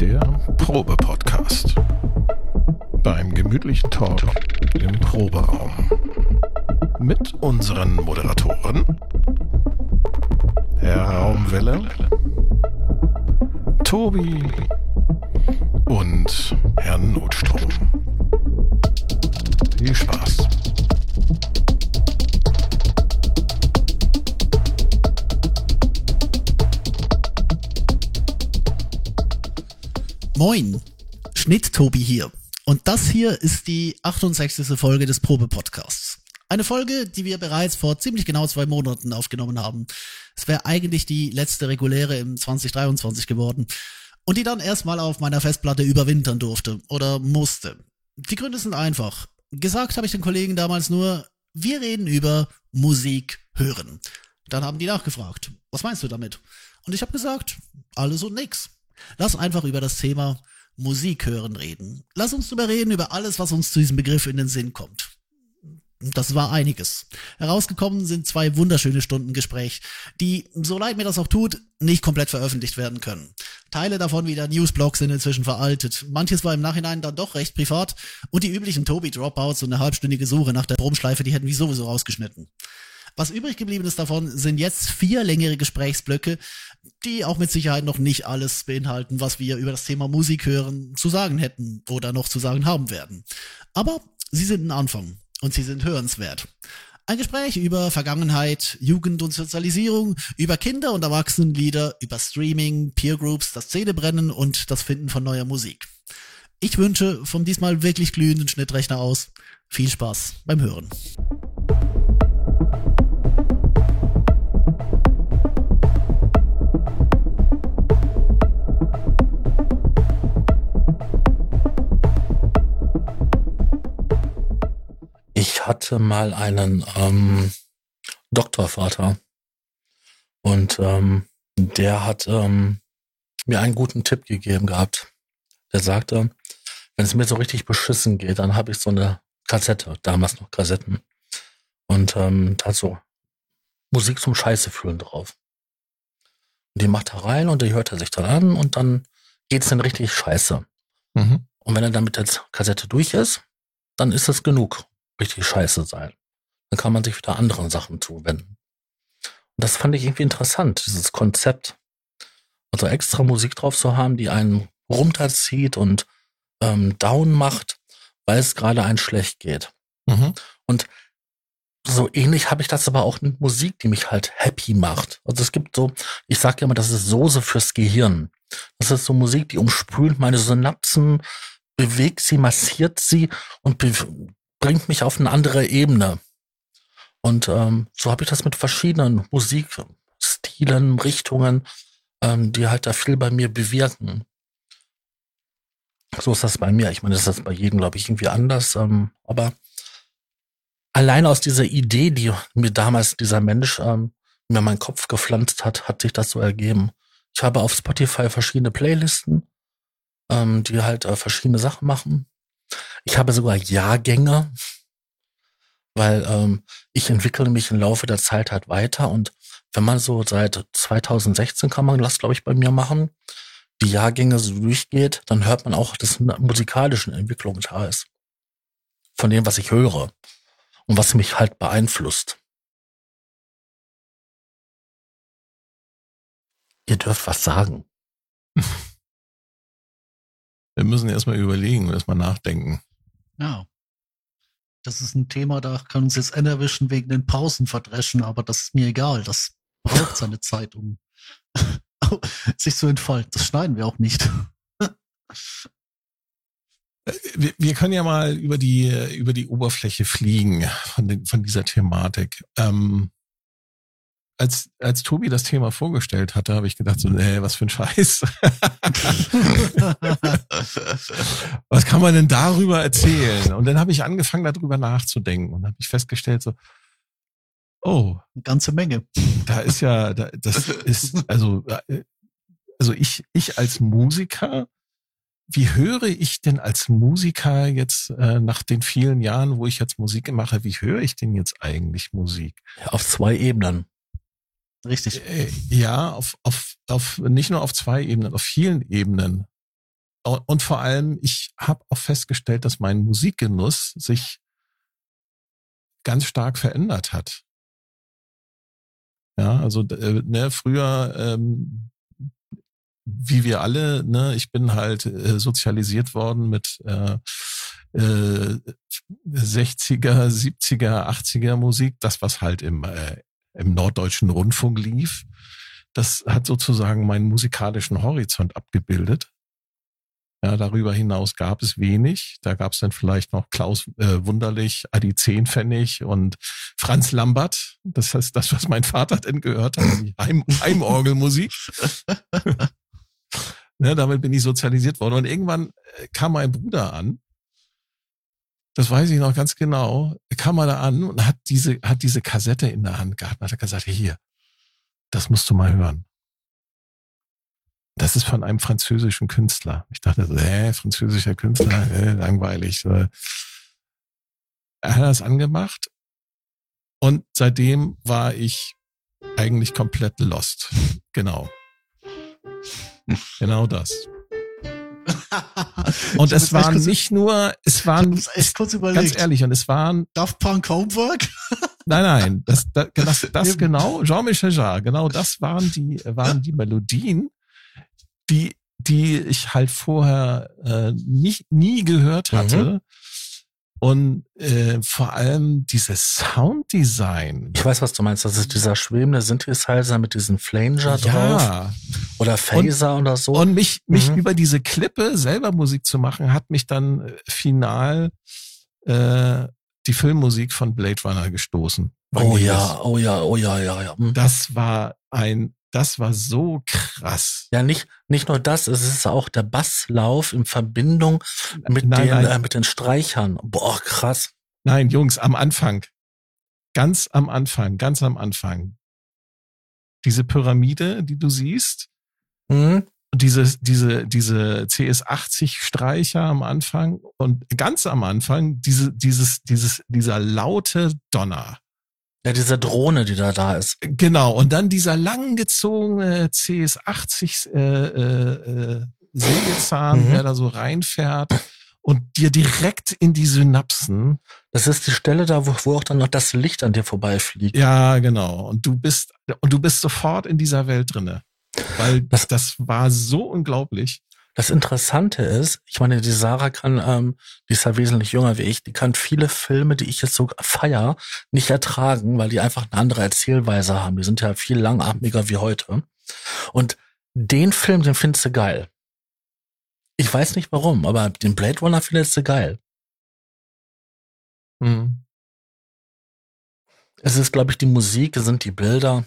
Der Probe-Podcast. Beim gemütlichen Talk im Proberaum. Mit unseren Moderatoren Herr Raumwelle, Tobi und Herrn Notstrom. Viel Spaß. Moin, Schnitt-Tobi hier. Und das hier ist die 68. Folge des Probe-Podcasts. Eine Folge, die wir bereits vor ziemlich genau zwei Monaten aufgenommen haben. Es wäre eigentlich die letzte reguläre im 2023 geworden. Und die dann erstmal auf meiner Festplatte überwintern durfte oder musste. Die Gründe sind einfach. Gesagt habe ich den Kollegen damals nur, wir reden über Musik hören. Dann haben die nachgefragt, was meinst du damit? Und ich habe gesagt, alles und nix. Lass einfach über das Thema Musik hören reden. Lass uns drüber reden, über alles, was uns zu diesem Begriff in den Sinn kommt. Das war einiges. Herausgekommen sind zwei wunderschöne Stunden Gespräch, die, so leid mir das auch tut, nicht komplett veröffentlicht werden können. Teile davon wie der Newsblog sind inzwischen veraltet. Manches war im Nachhinein dann doch recht privat und die üblichen Tobi-Dropouts und eine halbstündige Suche nach der Brumschleife, die hätten wir sowieso rausgeschnitten. Was übrig geblieben ist davon, sind jetzt vier längere Gesprächsblöcke, die auch mit Sicherheit noch nicht alles beinhalten, was wir über das Thema Musik hören zu sagen hätten oder noch zu sagen haben werden. Aber sie sind ein Anfang und sie sind hörenswert. Ein Gespräch über Vergangenheit, Jugend und Sozialisierung, über Kinder- und Erwachsenenlieder, über Streaming, Peergroups, das Zähnebrennen und das Finden von neuer Musik. Ich wünsche vom diesmal wirklich glühenden Schnittrechner aus viel Spaß beim Hören. Ich hatte mal einen ähm, Doktorvater und ähm, der hat ähm, mir einen guten Tipp gegeben gehabt. Der sagte, wenn es mir so richtig beschissen geht, dann habe ich so eine Kassette, damals noch Kassetten. Und ähm, da hat so Musik zum Scheiße fühlen drauf. Und die macht er rein und die hört er sich dann an und dann geht's dann richtig scheiße. Mhm. Und wenn er dann mit der Kassette durch ist, dann ist es genug, richtig scheiße sein. Dann kann man sich wieder anderen Sachen zuwenden. Und das fand ich irgendwie interessant, dieses Konzept. Also extra Musik drauf zu haben, die einen runterzieht und ähm, down macht, weil es gerade einen schlecht geht. Mhm. Und so ähnlich habe ich das aber auch mit Musik, die mich halt happy macht. Also es gibt so, ich sage ja immer, das ist Soße fürs Gehirn. Das ist so Musik, die umspült meine Synapsen, bewegt sie, massiert sie und bringt mich auf eine andere Ebene. Und ähm, so habe ich das mit verschiedenen Musikstilen, Richtungen, ähm, die halt da viel bei mir bewirken. So ist das bei mir. Ich meine, das ist bei jedem, glaube ich, irgendwie anders. Ähm, aber allein aus dieser Idee, die mir damals dieser Mensch ähm, mir meinen Kopf gepflanzt hat, hat sich das so ergeben. Ich habe auf Spotify verschiedene Playlisten, ähm, die halt äh, verschiedene Sachen machen. Ich habe sogar Jahrgänge, weil ähm, ich entwickle mich im Laufe der Zeit halt weiter und wenn man so seit 2016 kann man das, glaube ich, bei mir machen, die Jahrgänge so durchgeht, dann hört man auch, dass eine musikalische Entwicklung da ist. Von dem, was ich höre und was mich halt beeinflusst. Ihr dürft was sagen. Wir müssen erstmal überlegen und erstmal nachdenken. Ja. Das ist ein Thema, da kann uns jetzt N erwischen wegen den Pausen verdreschen, aber das ist mir egal. Das braucht seine Zeit, um sich zu entfalten. Das schneiden wir auch nicht. Wir, wir können ja mal über die, über die Oberfläche fliegen von, den, von dieser Thematik. Ähm, als, als Tobi das Thema vorgestellt hatte, habe ich gedacht, so, nee, was für ein Scheiß. was kann man denn darüber erzählen? Und dann habe ich angefangen, darüber nachzudenken und habe ich festgestellt, so, oh, Eine ganze Menge. da ist ja, da, das ist, also, äh, also ich, ich als Musiker wie höre ich denn als Musiker jetzt äh, nach den vielen Jahren, wo ich jetzt Musik mache, wie höre ich denn jetzt eigentlich Musik? Auf zwei Ebenen. Richtig. Äh, ja, auf, auf, auf nicht nur auf zwei Ebenen, auf vielen Ebenen. Und vor allem, ich habe auch festgestellt, dass mein Musikgenuss sich ganz stark verändert hat. Ja, also äh, ne, früher, ähm, wie wir alle, ne, ich bin halt äh, sozialisiert worden mit äh, äh, 60er, 70er, 80er Musik, das was halt im, äh, im norddeutschen Rundfunk lief. Das hat sozusagen meinen musikalischen Horizont abgebildet. Ja, darüber hinaus gab es wenig. Da gab es dann vielleicht noch Klaus äh, Wunderlich, Adi Zehnpfennig und Franz Lambert. Das heißt, das, was mein Vater denn gehört hat, die Heim Heimorgelmusik. ne, damit bin ich sozialisiert worden. Und irgendwann äh, kam mein Bruder an. Das weiß ich noch ganz genau. Er kam mal da an und hat diese, hat diese Kassette in der Hand gehabt und hat gesagt, hier, das musst du mal hören. Das ist von einem französischen Künstler. Ich dachte, äh, französischer Künstler, äh, langweilig. Er hat das angemacht und seitdem war ich eigentlich komplett lost. Genau. Genau das. Und es waren nicht nur, es waren, ganz ehrlich, und es waren Daft Punk Homework? Nein, nein, das, das, das, das genau, Jean-Michel Jarre, genau das waren die, waren die Melodien, die, die ich halt vorher äh, nicht, nie gehört hatte. Mhm. Und äh, vor allem dieses Sounddesign. Ich weiß, was du meinst. Das ist dieser schwebende Synthesizer mit diesem Flanger ja. drauf. Oder Phaser und, oder so. Und mich, mich mhm. über diese Klippe selber Musik zu machen, hat mich dann äh, final äh, die Filmmusik von Blade Runner gestoßen. Oh ja, oh ja, oh ja, ja, ja. Mhm. Das war ein das war so krass. Ja, nicht, nicht nur das, es ist auch der Basslauf in Verbindung mit, nein, den, nein. Äh, mit den Streichern. Boah, krass. Nein, Jungs, am Anfang. Ganz am Anfang, ganz am Anfang. Diese Pyramide, die du siehst, mhm. diese, diese, diese CS80 Streicher am Anfang und ganz am Anfang diese, dieses, dieses, dieser laute Donner. Ja, diese Drohne, die da da ist. Genau, und dann dieser langgezogene CS80 äh, äh, äh, Sägezahn, mhm. der da so reinfährt und dir direkt in die Synapsen. Das ist die Stelle da, wo, wo auch dann noch das Licht an dir vorbeifliegt. Ja, genau. Und du bist und du bist sofort in dieser Welt drinne, weil das, das war so unglaublich. Das Interessante ist, ich meine, die Sarah kann, ähm, die ist ja wesentlich jünger wie ich, die kann viele Filme, die ich jetzt so feier, nicht ertragen, weil die einfach eine andere Erzählweise haben. Die sind ja viel langatmiger wie heute. Und den Film, den findest du geil. Ich weiß nicht warum, aber den Blade Runner findest du geil. Hm. Es ist, glaube ich, die Musik, es sind die Bilder,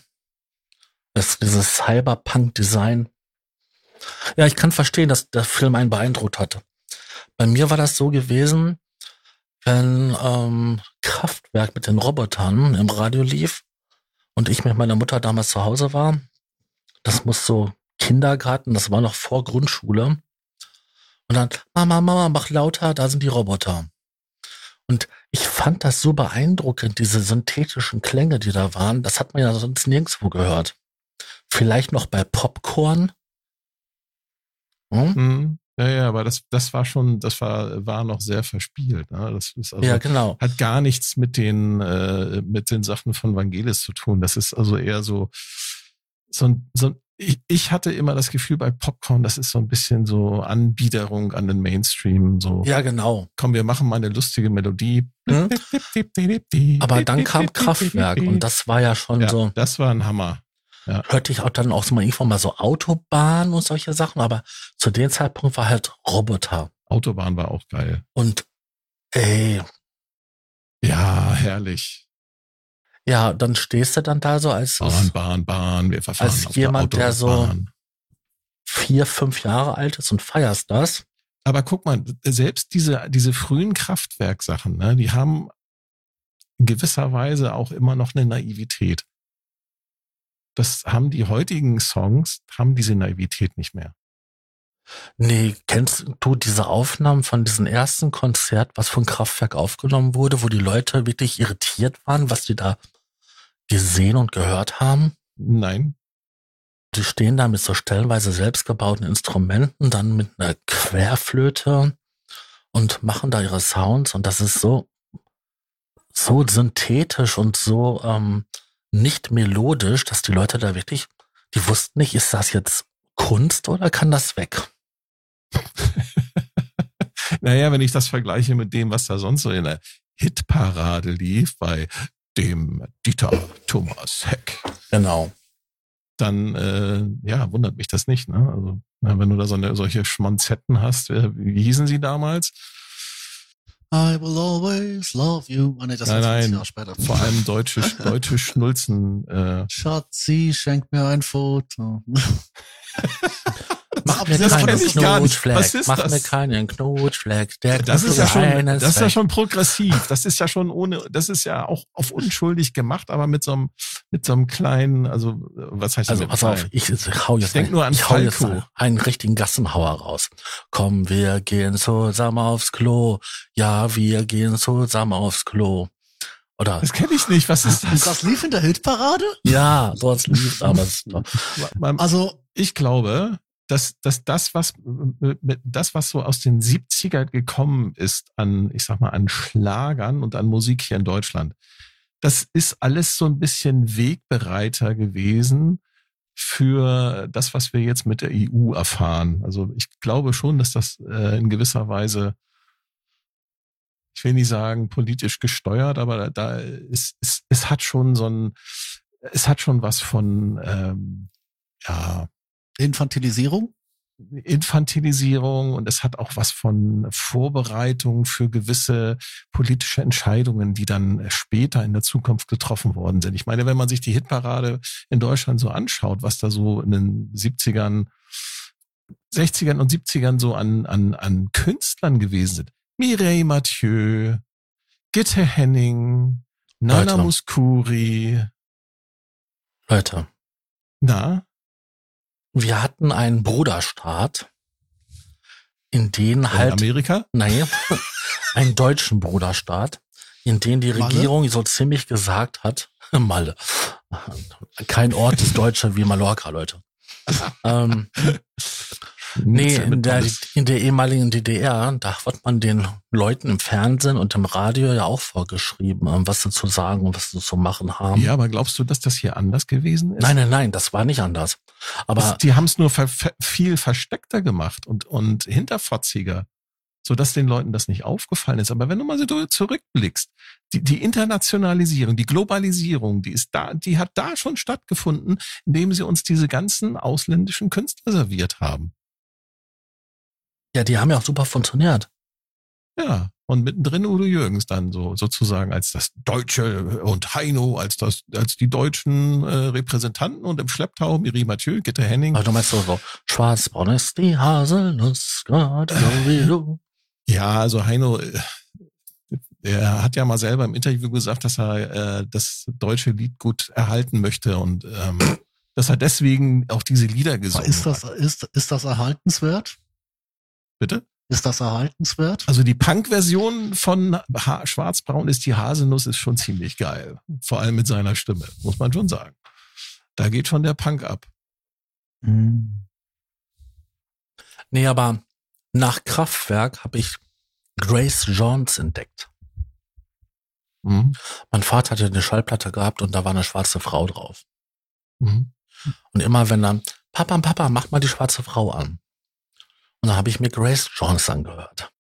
es ist dieses Cyberpunk-Design. Ja, ich kann verstehen, dass der Film einen beeindruckt hatte. Bei mir war das so gewesen, wenn ähm, Kraftwerk mit den Robotern im Radio lief und ich mit meiner Mutter damals zu Hause war. Das muss so Kindergarten, das war noch vor Grundschule. Und dann, Mama, Mama, mach lauter, da sind die Roboter. Und ich fand das so beeindruckend, diese synthetischen Klänge, die da waren. Das hat man ja sonst nirgendwo gehört. Vielleicht noch bei Popcorn, hm? Mhm. Ja, ja, aber das, das war schon, das war, war noch sehr verspielt. Ne? Das ist also, ja, genau. hat gar nichts mit den, äh, mit den Sachen von Vangelis zu tun. Das ist also eher so, so ein, so ich, ich hatte immer das Gefühl bei Popcorn, das ist so ein bisschen so Anbiederung an den Mainstream. So, ja, genau. Komm, wir machen mal eine lustige Melodie. Hm? Aber dann kam Kraftwerk und das war ja schon ja, so. Das war ein Hammer. Ja. Hörte ich auch dann auch so mal irgendwann mal so Autobahn und solche Sachen, aber zu dem Zeitpunkt war halt Roboter. Autobahn war auch geil. Und ey. Ja, herrlich. Ja, dann stehst du dann da so als Bahn, Bahn, Bahn, wir verfahren als jemand, der, der so vier, fünf Jahre alt ist und feierst das. Aber guck mal, selbst diese, diese frühen Kraftwerksachen, ne, die haben in gewisser Weise auch immer noch eine Naivität das haben die heutigen Songs, haben diese Naivität nicht mehr. Nee, kennst du diese Aufnahmen von diesem ersten Konzert, was von Kraftwerk aufgenommen wurde, wo die Leute wirklich irritiert waren, was die da gesehen und gehört haben? Nein. Die stehen da mit so stellenweise selbstgebauten Instrumenten, dann mit einer Querflöte und machen da ihre Sounds und das ist so, so synthetisch und so ähm, nicht melodisch, dass die Leute da wirklich, die wussten nicht, ist das jetzt Kunst oder kann das weg? naja, wenn ich das vergleiche mit dem, was da sonst so in der Hitparade lief bei dem Dieter Thomas Heck. Genau. Dann, äh, ja, wundert mich das nicht. Ne? Also, wenn du da so eine, solche Schmonzetten hast, äh, wie hießen sie damals? I will always love you. Oh, nee, das nein, nein, Jahr später. vor allem deutsche, deutsche Schnulzen. Äh. Schatzi, schenk mir ein Foto. Mach mir Das keinen. Knutschfleck. Was ist Mach das? mir keinen Knutschfleck. Der Das ist ja schon, das ist ja schon progressiv. Das ist ja schon ohne, das ist ja auch auf unschuldig gemacht, aber mit so einem, mit so einem kleinen, also was heißt Also mit pass auf, ich, ich hau jetzt, Ich denk nur an ich hau jetzt einen richtigen Gassenhauer raus. Komm, wir gehen zusammen aufs Klo. Ja, wir gehen zusammen aufs Klo. Oder Das kenne ich nicht. Was ist das? das lief in der Hitparade? ja, dort lief aber es ist doch- Also, ich glaube, dass, dass das, was mit, das, was so aus den 70er gekommen ist an, ich sag mal, an Schlagern und an Musik hier in Deutschland, das ist alles so ein bisschen Wegbereiter gewesen für das, was wir jetzt mit der EU erfahren. Also ich glaube schon, dass das äh, in gewisser Weise, ich will nicht sagen politisch gesteuert, aber da, ist, es, es hat schon so ein, es hat schon was von, ähm, ja, Infantilisierung? Infantilisierung und es hat auch was von Vorbereitung für gewisse politische Entscheidungen, die dann später in der Zukunft getroffen worden sind. Ich meine, wenn man sich die Hitparade in Deutschland so anschaut, was da so in den 70ern, 60ern und 70ern so an, an, an Künstlern gewesen sind. Mireille Mathieu, Gitte Henning, Nana Leute. Muscuri, Leute, na, wir hatten einen Bruderstaat, in den in halt, Amerika? nein, einen deutschen Bruderstaat, in den die Malle? Regierung so ziemlich gesagt hat, Malle, kein Ort ist deutscher wie Mallorca, Leute. ähm, nee, in der, in der ehemaligen DDR, da wird man den Leuten im Fernsehen und im Radio ja auch vorgeschrieben, ähm, was sie zu sagen und was sie zu machen haben. Ja, aber glaubst du, dass das hier anders gewesen ist? Nein, nein, nein, das war nicht anders. Aber Das, die haben es nur ver, ver, viel versteckter gemacht und, und hinterfotziger, sodass den Leuten das nicht aufgefallen ist. Aber wenn du mal so zurückblickst, die, die Internationalisierung, die Globalisierung, die ist da, die hat da schon stattgefunden, indem sie uns diese ganzen ausländischen Künstler serviert haben. Ja, die haben ja auch super funktioniert. Ja. Und mittendrin Udo Jürgens dann so sozusagen als das Deutsche und Heino als das als die deutschen äh, Repräsentanten und im Schlepptau Miri Mathieu, Gitte Henning. Aber du meinst so, so schwarzbraun ist die Haselnuss, gerade so wie du. Ja, also Heino, äh, er hat ja mal selber im Interview gesagt, dass er äh, das deutsche Lied gut erhalten möchte und ähm, dass er deswegen auch diese Lieder gesungen Ist das, hat. ist, ist das erhaltenswert? Bitte? Ist das erhaltenswert? Also die Punk-Version von ha Schwarzbraun ist die Haselnuss ist schon ziemlich geil. Vor allem mit seiner Stimme, muss man schon sagen. Da geht schon der Punk ab. Nee, aber nach Kraftwerk habe ich Grace Jones entdeckt. Mhm. Mein Vater hatte eine Schallplatte gehabt und da war eine schwarze Frau drauf. Mhm. Und immer wenn dann, Papa, Papa, mach mal die schwarze Frau an. Und dann habe ich mir Grace Jones angehört.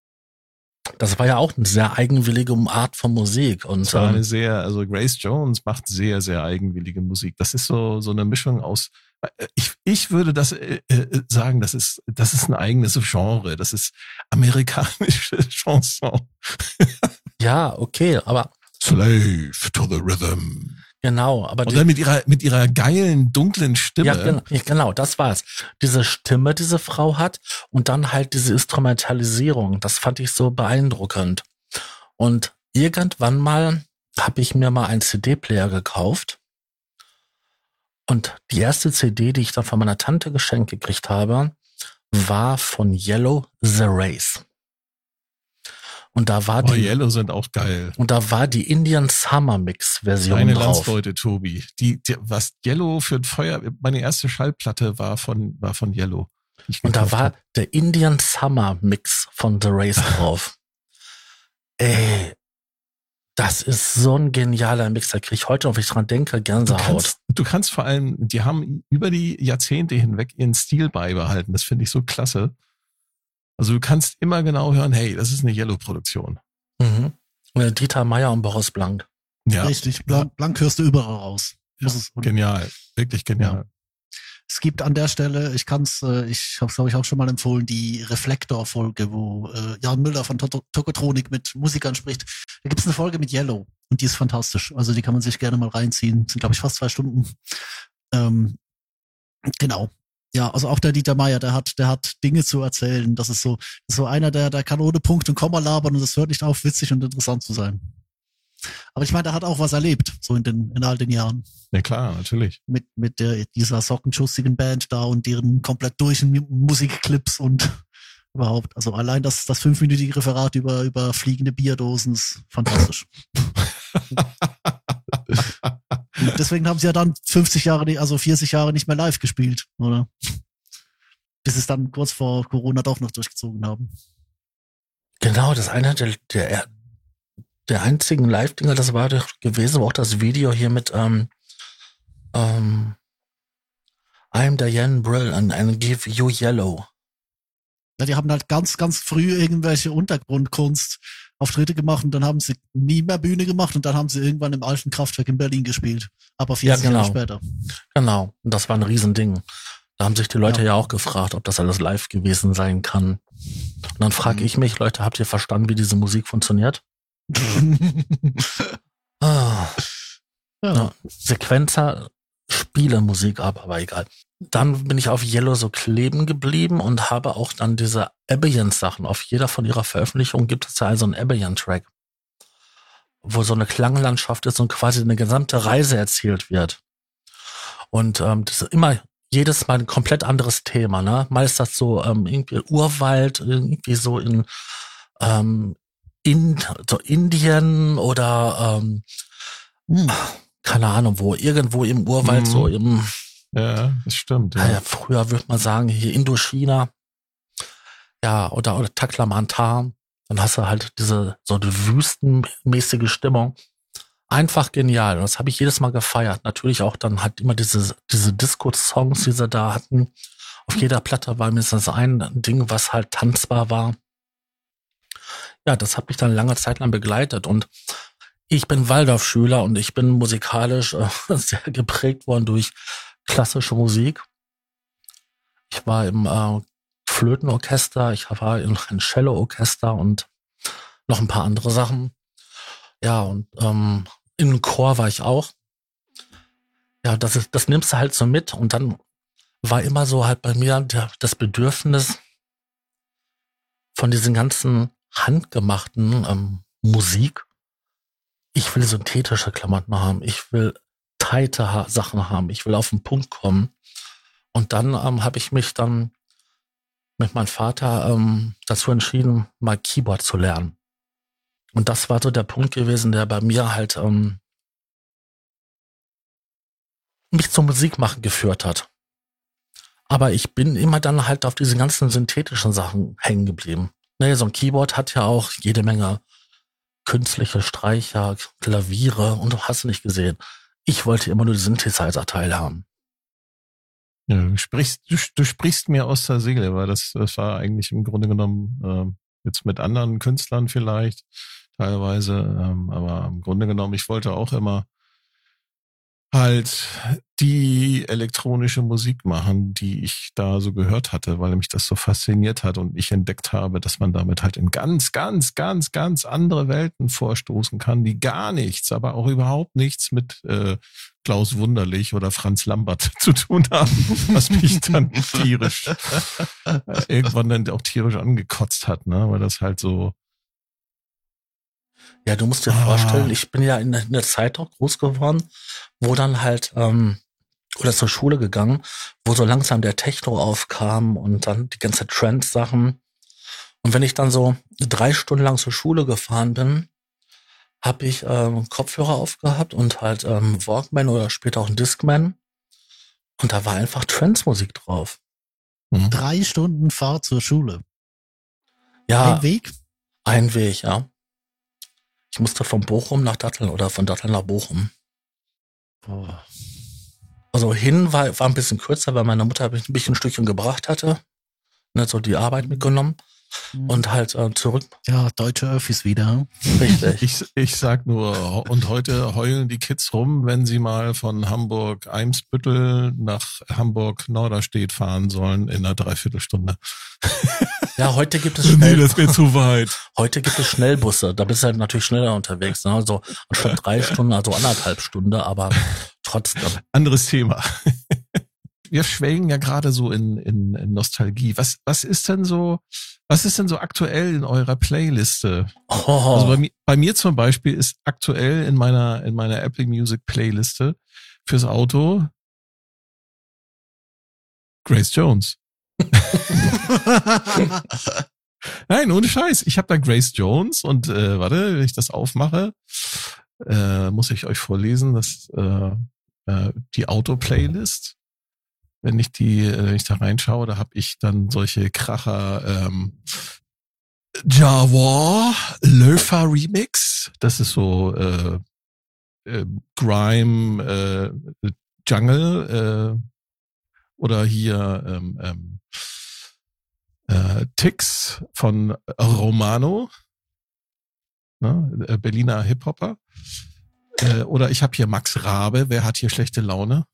Das war ja auch eine sehr eigenwillige Art von Musik. Und Das war eine ähm, sehr, also Grace Jones macht sehr, sehr eigenwillige Musik. Das ist so, so eine Mischung aus, äh, ich, ich würde das äh, äh, sagen, das ist, das ist ein eigenes Genre. Das ist amerikanische Chanson. ja, okay, aber Slave to the Rhythm. Genau, aber Und die, mit ihrer, mit ihrer geilen, dunklen Stimme. ja, genau, ja, genau, das war's. Diese Stimme, diese Frau hat und dann halt diese Instrumentalisierung, das fand ich so beeindruckend. Und irgendwann mal habe ich mir mal einen CD-Player gekauft und die erste CD, die ich dann von meiner Tante geschenkt gekriegt habe, war von Yellow The Race. Und da war Oh, die, Yellow sind auch geil. und da war die Indian Summer Mix Version Meine drauf. Landsleute, Tobi. Die, die, was Yellow für ein Feuer, meine erste Schallplatte war von, war von Yellow. Und da war der Indian Summer Mix von The Race drauf. Ey, das ist so ein genialer Mix. Da kriege ich heute, noch, wenn ich dran denke, Du Gänsehaut. kannst, du kannst vor allem, die haben über die Jahrzehnte hinweg ihren Stil beibehalten. Das finde ich so klasse. Also du kannst immer genau hören, hey, das ist eine Yellow-Produktion. Mhm. Dieter Meier und Boris Blank. Ja, Richtig. Blank, blank hörst du überall raus. Es, und genial. Wirklich genial. es gibt an der Stelle, ich kann's, äh, ich habe es glaube ich auch schon mal empfohlen, die Reflektor-Folge, wo äh, Jan Müller von Tokotronik mit Musikern spricht. Da gibt's eine Folge mit Yellow und die ist fantastisch. Also die kann man sich gerne mal reinziehen. Sind glaube ich fast zwei Stunden. Ähm, genau. Ja, also auch der Dieter Meier, der hat, der hat Dinge zu erzählen. Das ist so, das ist so einer, der, der kann ohne Punkt und Komma labern und das hört nicht auf, witzig und interessant zu sein. Aber ich meine, der hat auch was erlebt, so in den, in all den Jahren Ja klar, natürlich. mit, mit der, dieser sockenschussigen Band da und deren komplett durchen Musikclips und überhaupt. Also allein das, das fünfminütige Referat über, über fliegende Bierdosen ist fantastisch. Deswegen haben sie ja dann 50 Jahre, nicht- also 40 Jahre nicht mehr live gespielt, oder? Bis es dann kurz vor Corona doch noch durchgezogen haben. Genau, das eine der, der, der einzigen Live-Dinger, das war doch gewesen, war auch das Video hier mit ähm, ähm, I'm Diane Brill and, and Give You Yellow. Ja, die haben halt ganz, ganz früh irgendwelche Untergrundkunst Auftritte gemacht und dann haben sie nie mehr Bühne gemacht und dann haben sie irgendwann im alten Kraftwerk in Berlin gespielt. Aber 40 Ja, genau. Jahre später. Genau, und das war ein Riesending. Da haben sich die Leute Ja. ja, auch gefragt, ob das alles live gewesen sein kann. Und dann frage Mhm. ich mich, Leute, habt ihr verstanden, wie diese Musik funktioniert? Ah, ja. Ja. Sequenzer, Spielemusik ab, aber egal. Dann bin ich auf Yellow so kleben geblieben und habe auch dann diese Ambient-Sachen. Auf jeder von ihrer Veröffentlichung gibt es ja also einen Ambient-Track, wo so eine Klanglandschaft ist und quasi eine gesamte Reise erzählt wird. Und ähm, das ist immer jedes Mal ein komplett anderes Thema. Ne? Mal ist das so ähm, irgendwie Urwald, irgendwie so in, ähm, in so Indien oder ähm, Hm. Keine Ahnung wo, irgendwo im Urwald, Mhm. so im, Ja, das stimmt. Ja. naja, früher würde man sagen, hier Indochina, ja, oder, oder Taklamantar, dann hast du halt diese, so eine wüstenmäßige Stimmung. Einfach genial. Und das habe ich jedes Mal gefeiert. Natürlich auch dann halt immer diese, diese Disco-Songs, die sie da hatten. Auf jeder Platte war mindestens ein Ding, was halt tanzbar war. Ja, das hat mich dann lange Zeit lang begleitet und ich bin Waldorfschüler und ich bin musikalisch äh, sehr geprägt worden durch klassische Musik. Ich war im äh, Flötenorchester, ich war in einem Cello-Orchester und noch ein paar andere Sachen. Ja, und ähm, in Chor war ich auch. Ja, das ist, das nimmst du halt so mit und dann war immer so halt bei mir der, das Bedürfnis von diesen ganzen handgemachten ähm, Musik. Ich will synthetische Klamotten haben. Ich will tighte Sachen haben. Ich will auf den Punkt kommen. Und dann ähm, habe ich mich dann mit meinem Vater ähm, dazu entschieden, mal Keyboard zu lernen. Und das war so der Punkt gewesen, der bei mir halt ähm, mich zum Musikmachen geführt hat. Aber ich bin immer dann halt auf diese ganzen synthetischen Sachen hängen geblieben. Nee, so ein Keyboard hat ja auch jede Menge künstliche Streicher, Klaviere und du hast nicht gesehen. Ich wollte immer nur die Synthesizer-Teil haben. Ja, du sprichst, du, du sprichst mir aus der Seele, weil das, das war eigentlich im Grunde genommen ähm, jetzt mit anderen Künstlern vielleicht teilweise, ähm, aber im Grunde genommen, ich wollte auch immer halt die elektronische Musik machen, die ich da so gehört hatte, weil mich das so fasziniert hat und ich entdeckt habe, dass man damit halt in ganz, ganz, ganz, ganz andere Welten vorstoßen kann, die gar nichts, aber auch überhaupt nichts mit äh, Klaus Wunderlich oder Franz Lambert zu tun haben, was mich dann tierisch äh, irgendwann dann auch tierisch angekotzt hat, ne, weil das halt so Ja, du musst dir Ah. vorstellen, ich bin ja in, der- in der Zeit auch groß geworden, wo dann halt ähm, oder zur Schule gegangen, wo so langsam der Techno aufkam und dann die ganze Trend-Sachen. Und wenn ich dann so drei Stunden lang zur Schule gefahren bin, habe ich ähm, Kopfhörer aufgehabt und halt ähm, Walkman oder später auch ein Discman. Und da war einfach Trance-Musik drauf. Mhm. Drei Stunden Fahrt zur Schule. Ja. Ein Weg? Ein Weg, ja. Ich musste von Bochum nach Datteln oder von Datteln nach Bochum. Boah. Also hin war, war ein bisschen kürzer, weil meine Mutter mich ein bisschen Stückchen gebracht hatte. Ne, so die Arbeit mitgenommen. Mhm. Und halt äh, zurück. Ja, deutsche Öffis wieder. Richtig. Ich, ich sag nur, und heute heulen die Kids rum, wenn sie mal von Hamburg Eimsbüttel nach Hamburg Norderstedt fahren sollen in einer Dreiviertelstunde. Ja, heute gibt es schnell. Nee, das wäre zu weit. Heute gibt es Schnellbusse. Da bist du halt natürlich schneller unterwegs. Ne? Also anstatt drei Stunden, also anderthalb Stunden, aber trotzdem. Anderes Thema. Wir schwelgen ja gerade so in, in, in Nostalgie. Was, was ist denn so, was ist denn so aktuell in eurer Playliste? Oh. Also bei, mir, bei mir zum Beispiel ist aktuell in meiner, in meiner Apple Music Playliste fürs Auto Grace Jones. Nein, ohne Scheiß. Ich habe da Grace Jones und äh, warte, wenn ich das aufmache, äh, muss ich euch vorlesen, dass äh, äh, die Auto-Playlist. Wenn ich die, äh, wenn ich da reinschaue, da habe ich dann solche Kracher ähm, Java Lofa Remix. Das ist so äh, äh, Grime äh, Jungle äh, oder hier ähm, ähm, äh, Tix von Romano, ne, äh, Berliner Hip-Hopper. Äh, oder ich habe hier Max Rabe, wer hat hier schlechte Laune?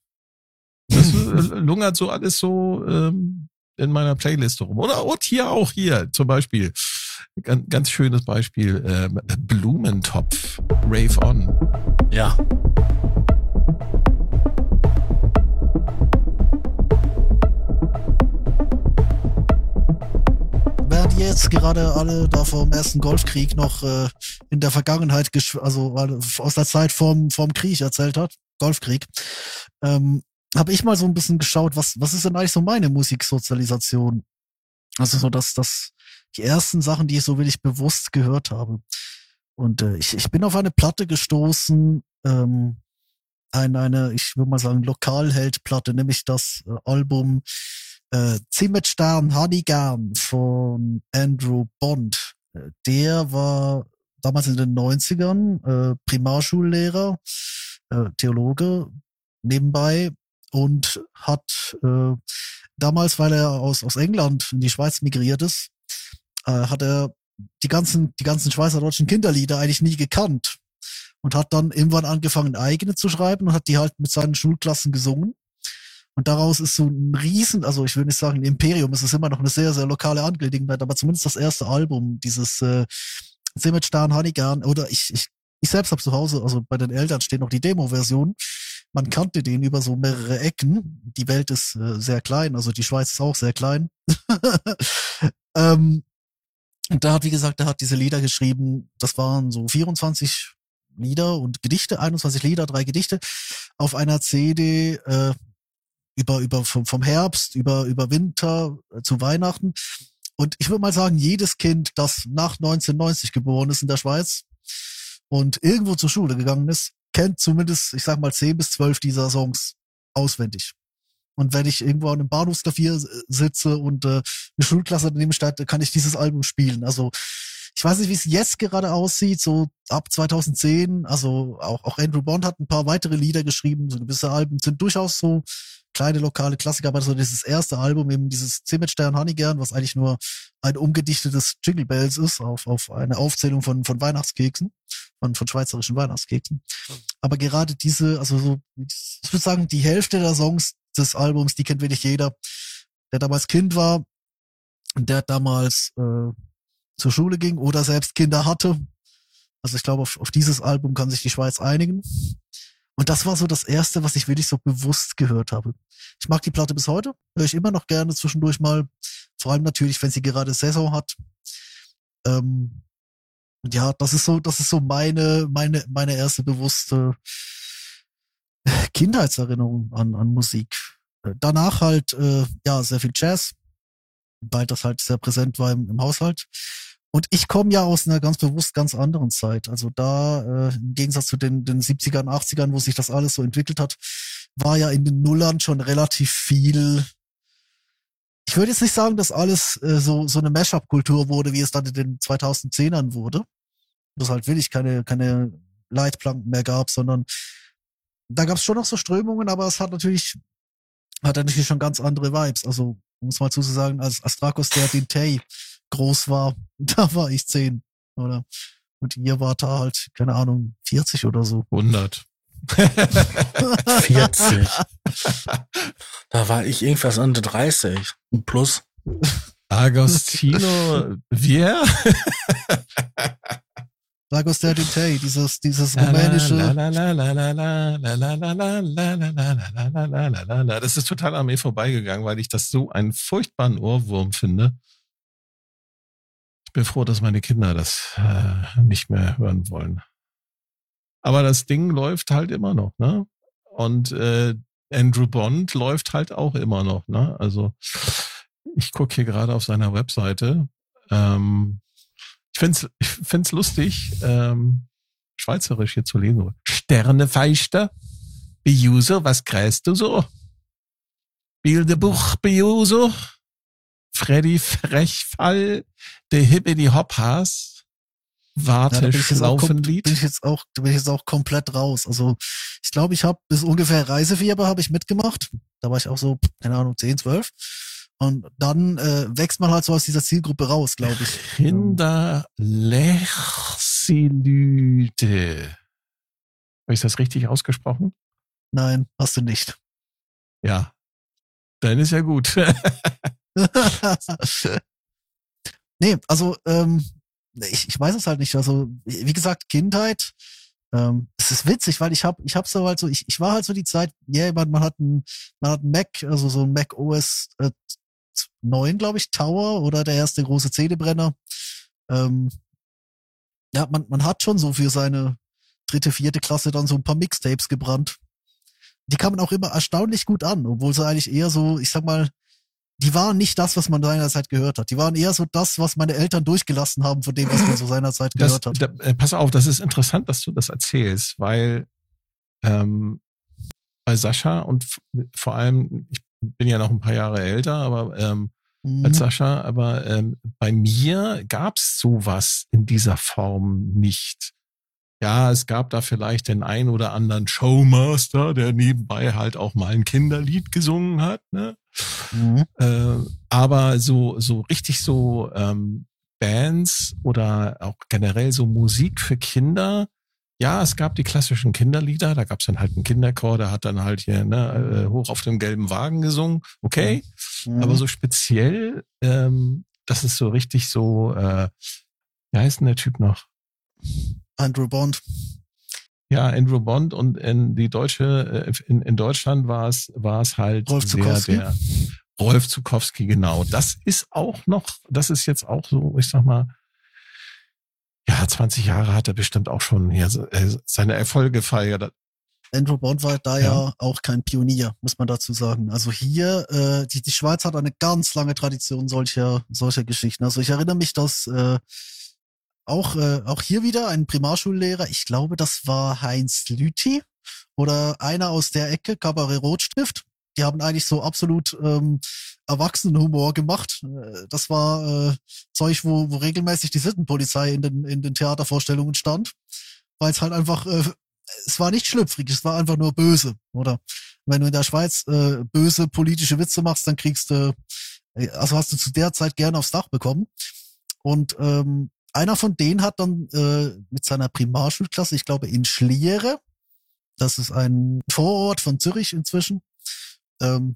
Das äh, lungert so alles so ähm, in meiner Playlist rum. Oder und hier auch hier zum Beispiel. Ganz, ganz schönes Beispiel. Ähm, Blumentopf. Rave On. Ja. während ihr jetzt gerade alle da vom ersten Golfkrieg noch äh, in der Vergangenheit, also aus der Zeit vorm, vorm Krieg erzählt hat, Golfkrieg, ähm, habe ich mal so ein bisschen geschaut, was, was ist denn eigentlich so meine Musiksozialisation? Also so, dass das die ersten Sachen, die ich so wirklich bewusst gehört habe. Und äh, ich, ich bin auf eine Platte gestoßen, ähm, eine, eine, ich würde mal sagen, Lokalheldplatte, nämlich das äh, Album äh, Zimmetstern Honeygarn von Andrew Bond. Äh, der war damals in den 90ern äh, Primarschullehrer, äh, Theologe nebenbei und hat äh, damals, weil er aus, aus England in die Schweiz migriert ist, äh, hat er die ganzen, die ganzen schweizerdeutschen Kinderlieder eigentlich nie gekannt und hat dann irgendwann angefangen, eigene zu schreiben und hat die halt mit seinen Schulklassen gesungen. Und daraus ist so ein Riesen, also ich will nicht sagen ein Imperium, es ist immer noch eine sehr, sehr lokale Angelegenheit, aber zumindest das erste Album, dieses äh, Simmetstern Honeygarn, oder ich, ich, ich selbst habe zu Hause, also bei den Eltern steht noch die Demo-Version. Man kannte den über so mehrere Ecken. Die Welt ist äh, sehr klein, also die Schweiz ist auch sehr klein. ähm, und da hat, wie gesagt, da hat diese Lieder geschrieben, das waren so 24 Lieder und Gedichte, 21 Lieder, drei Gedichte auf einer CD, äh, über, über vom, vom Herbst, über, über Winter äh, zu Weihnachten. Und ich würde mal sagen, jedes Kind, das nach 1990 geboren ist in der Schweiz und irgendwo zur Schule gegangen ist, kennt zumindest, ich sag mal, zehn bis zwölf dieser Songs auswendig. Und wenn ich irgendwo an einem Bahnhofsklavier sitze und äh, eine Schulklasse daneben steht, kann ich dieses Album spielen. Also ich weiß nicht, wie es jetzt gerade aussieht, so ab 2010. Also auch, auch Andrew Bond hat ein paar weitere Lieder geschrieben. So gewisse Alben sind durchaus so kleine lokale Klassiker, aber so dieses erste Album, eben dieses Zimmetstern Honeygern, was eigentlich nur ein umgedichtetes Jingle Bells ist, auf, auf eine Aufzählung von, von Weihnachtskeksen, von, von schweizerischen Weihnachtskeksen. Aber gerade diese, also so, ich würde sagen, die Hälfte der Songs des Albums, die kennt wirklich jeder, der damals Kind war, der damals äh, zur Schule ging oder selbst Kinder hatte. Also ich glaube, auf, auf dieses Album kann sich die Schweiz einigen. Und das war so das erste, was ich wirklich so bewusst gehört habe. Ich mag die Platte bis heute, höre ich immer noch gerne zwischendurch mal. Vor allem natürlich, wenn sie gerade Saison hat. Ähm, ja, das ist so, das ist so meine, meine, meine erste bewusste Kindheitserinnerungen an, an Musik. Danach halt, äh, ja, sehr viel Jazz, weil das halt sehr präsent war im, im Haushalt. Und ich komme ja aus einer ganz bewusst ganz anderen Zeit. Also da, äh, im Gegensatz zu den, den 70ern, 80ern, wo sich das alles so entwickelt hat, war ja in den Nullern schon relativ viel. Ich würde jetzt nicht sagen, dass alles äh, so, so eine Mashup-Kultur wurde, wie es dann in den 2010ern wurde. Das halt wirklich keine, keine Leitplanken mehr gab, sondern da gab es schon noch so Strömungen, aber es hat natürlich, hat natürlich schon ganz andere Vibes. Also, um es mal zu sagen, als Astrakos der Dintei groß war, da war ich zehn, oder? Und ihr wart da halt, keine Ahnung, 40 oder so. 100. 40. da war ich irgendwas unter 30. Plus. Agostino, wir? Lagos der Dintei, dieses, dieses rumänische. Das ist total an mir vorbeigegangen, weil ich das so einen furchtbaren Ohrwurm finde. Ich bin froh, dass meine Kinder das äh, nicht mehr hören wollen. Aber das Ding läuft halt immer noch, ne? Und äh, Andrew Bond läuft halt auch immer noch, ne? Also ich gucke hier gerade auf seiner Webseite. Ähm, ich find's, ich find's lustig, ähm, schweizerisch hier zu lesen. Sternefeister, Biuso, was kreist du so? Bildebuch, Biuso, Freddy Frechfall, der Hippity Hoppas, Warte, Ja, Schlaufenlied. bin ich jetzt auch, bin ich jetzt auch komplett raus. Also ich glaube, ich habe bis ungefähr Reisefieber habe ich mitgemacht. Da war ich auch so, keine Ahnung, 10, 12. Und dann äh, wächst man halt so aus dieser Zielgruppe raus, glaube ich. Kinder Lechsilüte. Habe ich das richtig ausgesprochen? Nein, hast du nicht. Ja. Dann ist ja gut. nee, also ähm, ich, ich weiß es halt nicht. Also wie gesagt, Kindheit. Ähm, es ist witzig, weil ich habe, ich habe so halt so, ich, ich war halt so die Zeit, ja, man, man hat ein, man hat ein Mac, also so ein Mac OS äh, 9, glaube ich, Tower oder der erste große CD-Brenner. Ähm, ja, man, man hat schon so für seine dritte, vierte Klasse dann so ein paar Mixtapes gebrannt. Die kamen auch immer erstaunlich gut an, obwohl sie eigentlich eher so, ich sag mal, die waren nicht das, was man seinerzeit gehört hat. Die waren eher so das, was meine Eltern durchgelassen haben von dem, was man so seinerzeit Das, gehört hat. da, äh, pass auf, das ist interessant, dass du das erzählst, weil ähm, bei Sascha und vor allem, ich bin ja noch ein paar Jahre älter, aber ähm, Mhm. als Sascha, aber ähm, bei mir gab's sowas in dieser Form nicht. Ja, es gab da vielleicht den ein oder anderen Showmaster, der nebenbei halt auch mal ein Kinderlied gesungen hat, ne? Mhm. Äh, aber so, so richtig so ähm, Bands oder auch generell so Musik für Kinder. Ja, es gab die klassischen Kinderlieder, da gab es dann halt einen Kinderchor, der hat dann halt hier ne, äh, hoch auf dem gelben Wagen gesungen. Okay, Mhm. aber so speziell, ähm, das ist so richtig so, äh, wie heißt denn der Typ noch? Andrew Bond. Ja, Andrew Bond und in die deutsche, äh, in, in Deutschland war es, war es halt Rolf sehr Zukowski. der Rolf Zukowski, genau. Das ist auch noch, das ist jetzt auch so, ich sag mal, ja, 20 Jahre hat er bestimmt auch schon hier so, äh, seine Erfolge gefeiert. Andrew Bond war da ja. auch kein Pionier, muss man dazu sagen. Also hier, äh, die, die Schweiz hat eine ganz lange Tradition solcher, solcher Geschichten. Also ich erinnere mich, dass äh, auch, äh, auch hier wieder ein Primarschullehrer, ich glaube, das war Heinz Lüthi oder einer aus der Ecke, Kabarett Rotstift. Die haben eigentlich so absolut ähm, Erwachsenenhumor gemacht. Äh, Das war äh, Zeug, wo, wo regelmäßig die Sittenpolizei in den, in den Theatervorstellungen stand, weil es halt einfach äh, es war nicht schlüpfrig, es war einfach nur böse, oder? Wenn du in der Schweiz äh, böse politische Witze machst, dann kriegst du, äh, also hast du zu der Zeit gern aufs Dach bekommen. Und ähm, einer von denen hat dann äh, mit seiner Primarschulklasse, ich glaube in Schliere, das ist ein Vorort von Zürich inzwischen, ähm,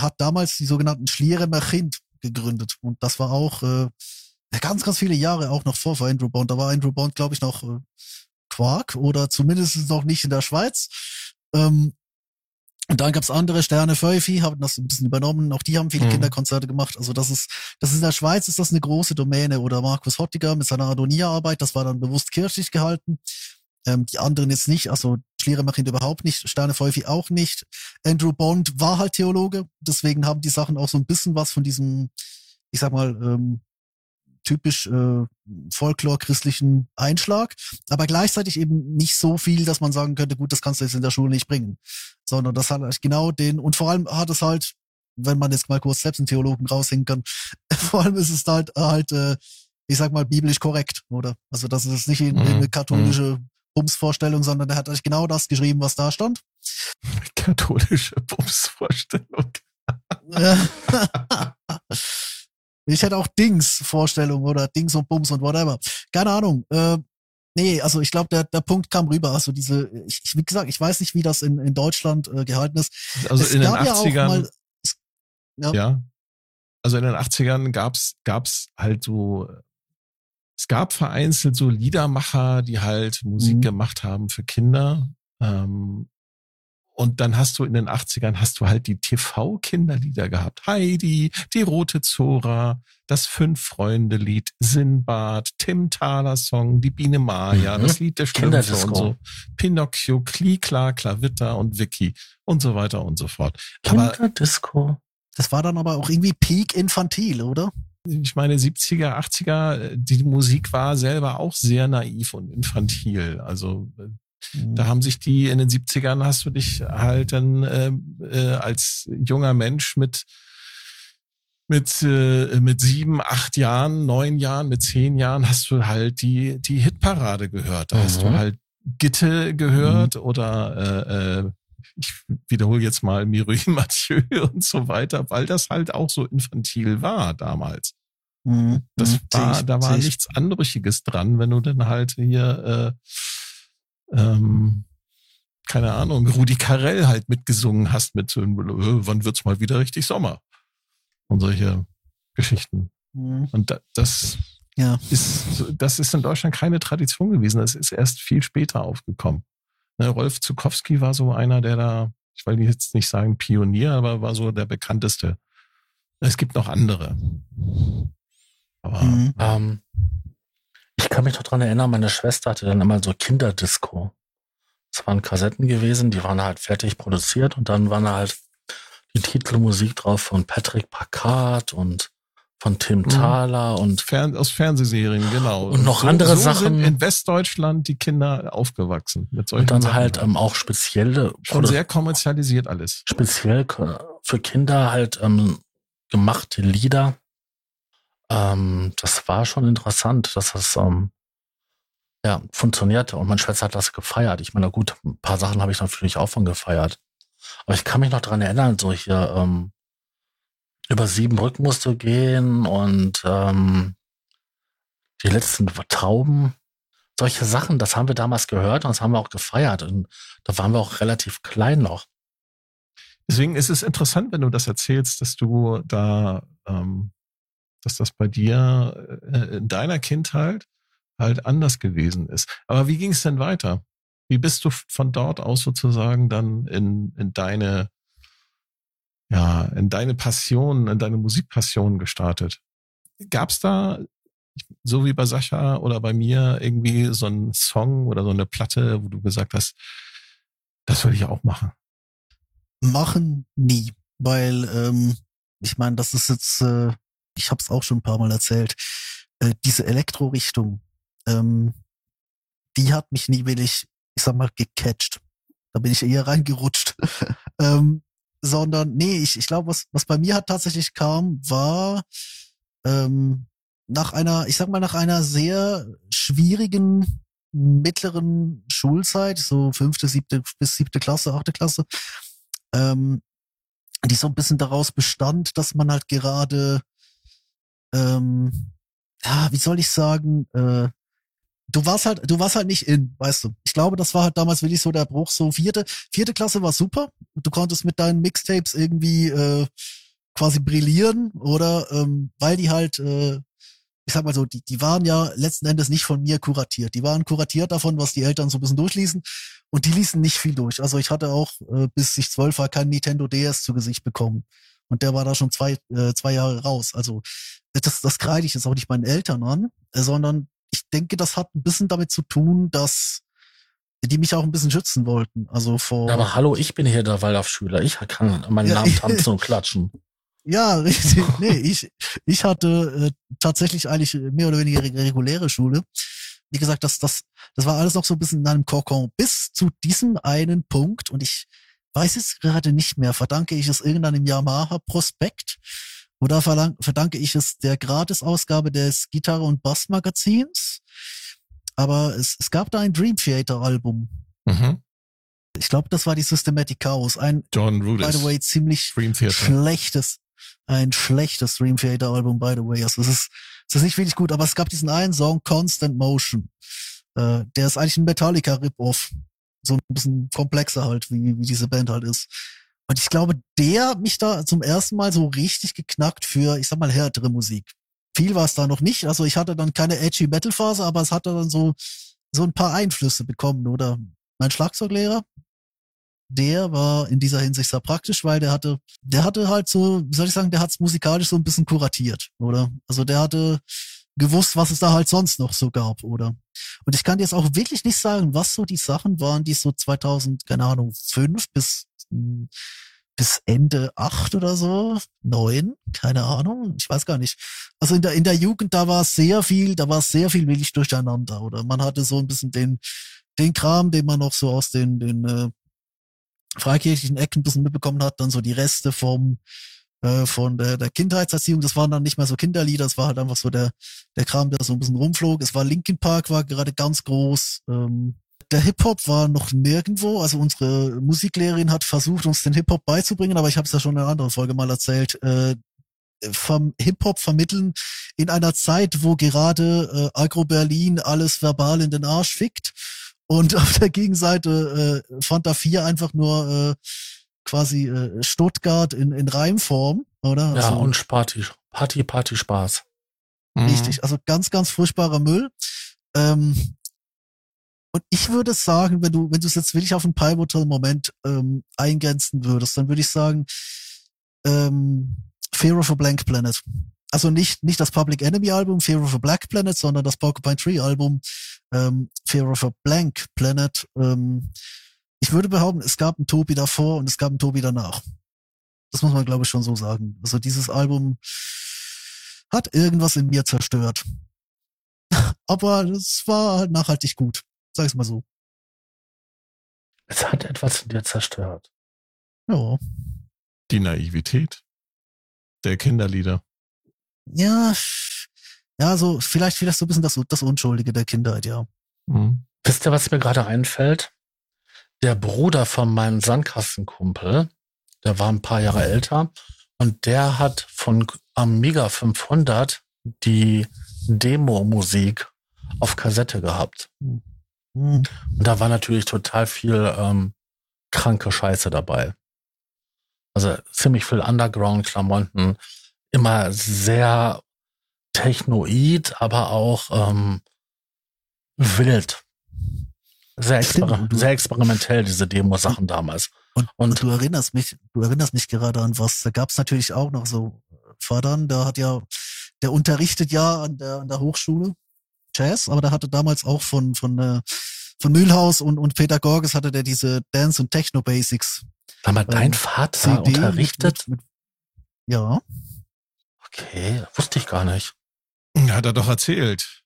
hat damals die sogenannten Schliere Merchind gegründet. Und das war auch äh, ganz, ganz viele Jahre auch noch vor, vor Andrew Bond. Da war Andrew Bond, glaube ich, noch äh, Quark oder zumindest noch nicht in der Schweiz. Ähm, und dann gab's andere Sterne, Feufi haben das ein bisschen übernommen. Auch die haben viele Mhm. Kinderkonzerte gemacht. Also das ist, das ist in der Schweiz ist das eine große Domäne. Oder Markus Hottiger mit seiner Adonia-Arbeit, das war dann bewusst kirchlich gehalten. Ähm, die anderen jetzt nicht. Also Schlieremacher überhaupt nicht, Sterne Pfeufi auch nicht. Andrew Bond war halt Theologe, deswegen haben die Sachen auch so ein bisschen was von diesem, ich sag mal, ähm, typisch äh, Folklore-christlichen Einschlag, aber gleichzeitig eben nicht so viel, dass man sagen könnte, gut, das kannst du jetzt in der Schule nicht bringen, sondern das hat halt genau den, und vor allem hat es halt, wenn man jetzt mal kurz selbst einen Theologen raushängen kann, vor allem ist es halt, halt äh, ich sag mal, biblisch korrekt, oder? Also das ist nicht in, in eine Mhm. katholische Bumsvorstellung, sondern er hat eigentlich genau das geschrieben, was da stand. Katholische Bumsvorstellung. ich hätte auch Dings-Vorstellung oder Dings und Bums und whatever. Keine Ahnung. Äh, nee, also ich glaube, der, der Punkt kam rüber. Also diese, ich, wie gesagt, ich weiß nicht, wie das in, in Deutschland äh, gehalten ist. Also Es in den gab ja auch 80ern, mal- es- ja. ja. Also in den 80ern gab's gab's halt so, es gab vereinzelt so Liedermacher, die halt Musik Mhm. gemacht haben für Kinder. Ähm, und dann hast du in den 80ern hast du halt die TV-Kinderlieder gehabt. Heidi, die rote Zora, das Fünf-Freunde-Lied, Sinbad, Tim Thaler Song, die Biene Maya, Mhm. das Lied der Schlümpfe Kinderdisco. und so. Pinocchio, Klikla, Klavitter und Vicky und so weiter und so fort. Aber Kinderdisco. Das war dann aber auch irgendwie Peak infantil, oder? Ich meine, 70er, 80er, die Musik war selber auch sehr naiv und infantil. Also äh, da haben sich die in den 70ern hast du dich halt dann äh, äh, als junger Mensch mit mit äh, mit sieben, acht Jahren, neun Jahren, mit zehn Jahren hast du halt die die Hitparade gehört. Da hast du Mhm. halt Gitte gehört oder äh, äh, ich wiederhole jetzt mal Mireille Mathieu und so weiter, weil das halt auch so infantil war damals. Mhm. Das Mhm. war, ich, da war nichts Anrüchiges dran, wenn du dann halt hier, äh, ähm, keine Ahnung, Rudi Carell halt mitgesungen hast mit so, äh, wann wird's mal wieder richtig Sommer? Und solche Geschichten. Mhm. Und da, das Ja. ist, das ist in Deutschland keine Tradition gewesen. Das ist erst viel später aufgekommen. Ne, Rolf Zukowski war so einer, der da, ich will jetzt nicht sagen Pionier, aber war so der bekannteste. Es gibt noch andere. Aber Mhm. Ähm, ich kann mich noch dran erinnern, meine Schwester hatte dann immer so Kinderdisco. Das waren Kassetten gewesen, die waren halt fertig produziert und dann waren halt die Titelmusik drauf von Patrick Packard und von Tim Mhm. Thaler und Fern aus Fernsehserien, genau. Und noch so, andere so Sachen. Sind in Westdeutschland die Kinder aufgewachsen mit solchen und dann Sachen. halt ähm, auch spezielle schon sehr kommerzialisiert alles. speziell für Kinder halt ähm, gemachte Lieder. Ähm, das war schon interessant, dass das ähm, ja funktionierte und meine Schwester hat das gefeiert. Ich meine, gut, ein paar Sachen habe ich natürlich auch von gefeiert. Aber ich kann mich noch dran erinnern, so hier ähm, über sieben Brücken musst du gehen und ähm, die letzten Trauben. Solche Sachen, das haben wir damals gehört und das haben wir auch gefeiert. Und da waren wir auch relativ klein noch. Deswegen ist es interessant, wenn du das erzählst, dass du da, ähm, dass das bei dir äh, in deiner Kindheit halt anders gewesen ist. Aber wie ging es denn weiter? Wie bist du von dort aus sozusagen dann in, in deine, ja, in deine Passion, in deine Musikpassion gestartet? Gab's da, so wie bei Sascha oder bei mir, irgendwie so einen Song oder so eine Platte, wo du gesagt hast, das will ich auch machen? machen nie, weil ähm, ich meine, das ist jetzt, äh, ich habe es auch schon ein paar Mal erzählt, äh, diese Elektro-Richtung, ähm, die hat mich nie wirklich, ich sag mal, gecatcht. Da bin ich eher reingerutscht. ähm, sondern, nee, ich, ich glaube, was, was bei mir halt tatsächlich kam, war ähm, nach einer, ich sag mal, nach einer sehr schwierigen mittleren Schulzeit, so fünfte, siebte bis siebte Klasse, achte Klasse, ähm, die so ein bisschen daraus bestand, dass man halt gerade, ähm, ja, wie soll ich sagen, äh, du warst halt, du warst halt nicht in, weißt du. Ich glaube, das war halt damals wirklich so der Bruch. So vierte, vierte Klasse war super. Du konntest mit deinen Mixtapes irgendwie äh, quasi brillieren, oder? Ähm, weil die halt, äh, ich sag mal so, die, die waren ja letzten Endes nicht von mir kuratiert. Die waren kuratiert davon, was die Eltern so ein bisschen durchließen. Und die ließen nicht viel durch. Also ich hatte auch, äh, bis ich zwölf war, kein Nintendo DS zu Gesicht bekommen. Und der war da schon zwei, äh, zwei Jahre raus. Also das, das kreide ich jetzt auch nicht meinen Eltern an, sondern ich denke, das hat ein bisschen damit zu tun, dass die mich auch ein bisschen schützen wollten. Also vor. Ja, aber hallo, ich bin hier der Waldorfschüler. Ich kann meinen ja, Namen tanzen und klatschen. Ja, richtig. Nee, ich, ich hatte äh, tatsächlich eigentlich mehr oder weniger reguläre Schule. Wie gesagt, das, das, das war alles noch so ein bisschen in einem Kokon bis zu diesem einen Punkt und ich weiß es gerade nicht mehr. Verdanke ich es irgendeinem Yamaha-Prospekt oder verdanke ich es der Gratisausgabe des Gitarre- und Bassmagazins? Aber es, es gab da ein Dream Theater-Album. Mhm. Ich glaube, das war die Systematic Chaos. Ein, John Rudis. by the way, ziemlich schlechtes, ein schlechtes Dream Theater Album, by the way. Also es ist, es ist nicht wirklich gut, aber es gab diesen einen Song, Constant Motion. Äh, der ist eigentlich ein Metallica Rip-Off so ein bisschen komplexer halt, wie, wie diese Band halt ist. Und ich glaube, der hat mich da zum ersten Mal so richtig geknackt für, ich sag mal, härtere Musik. Viel war es da noch nicht. Also ich hatte dann keine edgy Metal Phase, aber es hatte dann so, so ein paar Einflüsse bekommen, oder? Mein Schlagzeuglehrer, der war in dieser Hinsicht sehr praktisch, weil der hatte, der hatte halt so, wie soll ich sagen, der hat's musikalisch so ein bisschen kuratiert, oder? Also der hatte gewusst, was es da halt sonst noch so gab, oder? Und ich kann jetzt auch wirklich nicht sagen, was so die Sachen waren, die so 2000, keine Ahnung, fünf bis, bis Ende acht oder so, neun, keine Ahnung, ich weiß gar nicht. Also in der, in der Jugend, da war sehr viel, da war sehr viel wirklich durcheinander, oder? Man hatte so ein bisschen den, den Kram, den man noch so aus den, den, äh, freikirchlichen Ecken ein bisschen mitbekommen hat, dann so die Reste vom, äh, von der, der Kindheitserziehung. Das waren dann nicht mehr so Kinderlieder, das war halt einfach so der, der Kram, der so ein bisschen rumflog. Es war Linkin Park, war gerade ganz groß. Ähm, der Hip-Hop war noch nirgendwo. Also unsere Musiklehrerin hat versucht, uns den Hip-Hop beizubringen, aber ich habe es ja schon in einer anderen Folge mal erzählt. Äh, vom Hip-Hop vermitteln in einer Zeit, wo gerade äh, Agro-Berlin alles verbal in den Arsch fickt und auf der Gegenseite äh, Fanta 4 einfach nur äh, quasi äh, Stuttgart in, in Reimform, oder? Ja, also, und Party, Party, Party, Spaß. Mhm. Richtig, also ganz, ganz furchtbarer Müll. Ähm, und ich würde sagen, wenn du, wenn du es jetzt wirklich auf einen pivotal Moment ähm, eingrenzen würdest, dann würde ich sagen, ähm, Fear of a Blank Planet. Also nicht, nicht das Public Enemy Album Fear of a Black Planet, sondern das Porcupine Tree Album ähm, Fear of a Blank Planet. Ähm, ich würde behaupten, es gab einen Tobi davor und es gab einen Tobi danach. Das muss man, glaube ich, schon so sagen. Also dieses Album hat irgendwas in mir zerstört. Aber es war halt nachhaltig gut. Sag ich mal so. Es hat etwas in dir zerstört. Ja. Die Naivität der Kinderlieder. Ja, ja, so vielleicht vielleicht so ein bisschen das, das Unschuldige der Kindheit, ja. Mhm. Wisst ihr, was mir gerade einfällt? der Bruder von meinem Sandkastenkumpel, der war ein paar Jahre älter und der hat von Amiga 500 die Demo-Musik auf Kassette gehabt. Mhm. Und da war natürlich total viel ähm, kranke Scheiße dabei. Also ziemlich viel Underground-Klamotten, immer sehr technoid, aber auch ähm, wild. Sehr, exper sehr experimentell, diese Demo-Sachen damals. Und, und, und, du erinnerst mich, du erinnerst mich gerade an was. Da gab es natürlich auch noch so Vatern, der hat ja, der unterrichtet ja an der, an der Hochschule Jazz, aber der hatte damals auch von, von, äh, von Mühlhaus und, und Peter Gorges hatte der diese Dance und Techno Basics. War mal dein ähm, Vater CD unterrichtet? Mit, mit, ja. Okay, wusste ich gar nicht. Hat er doch erzählt.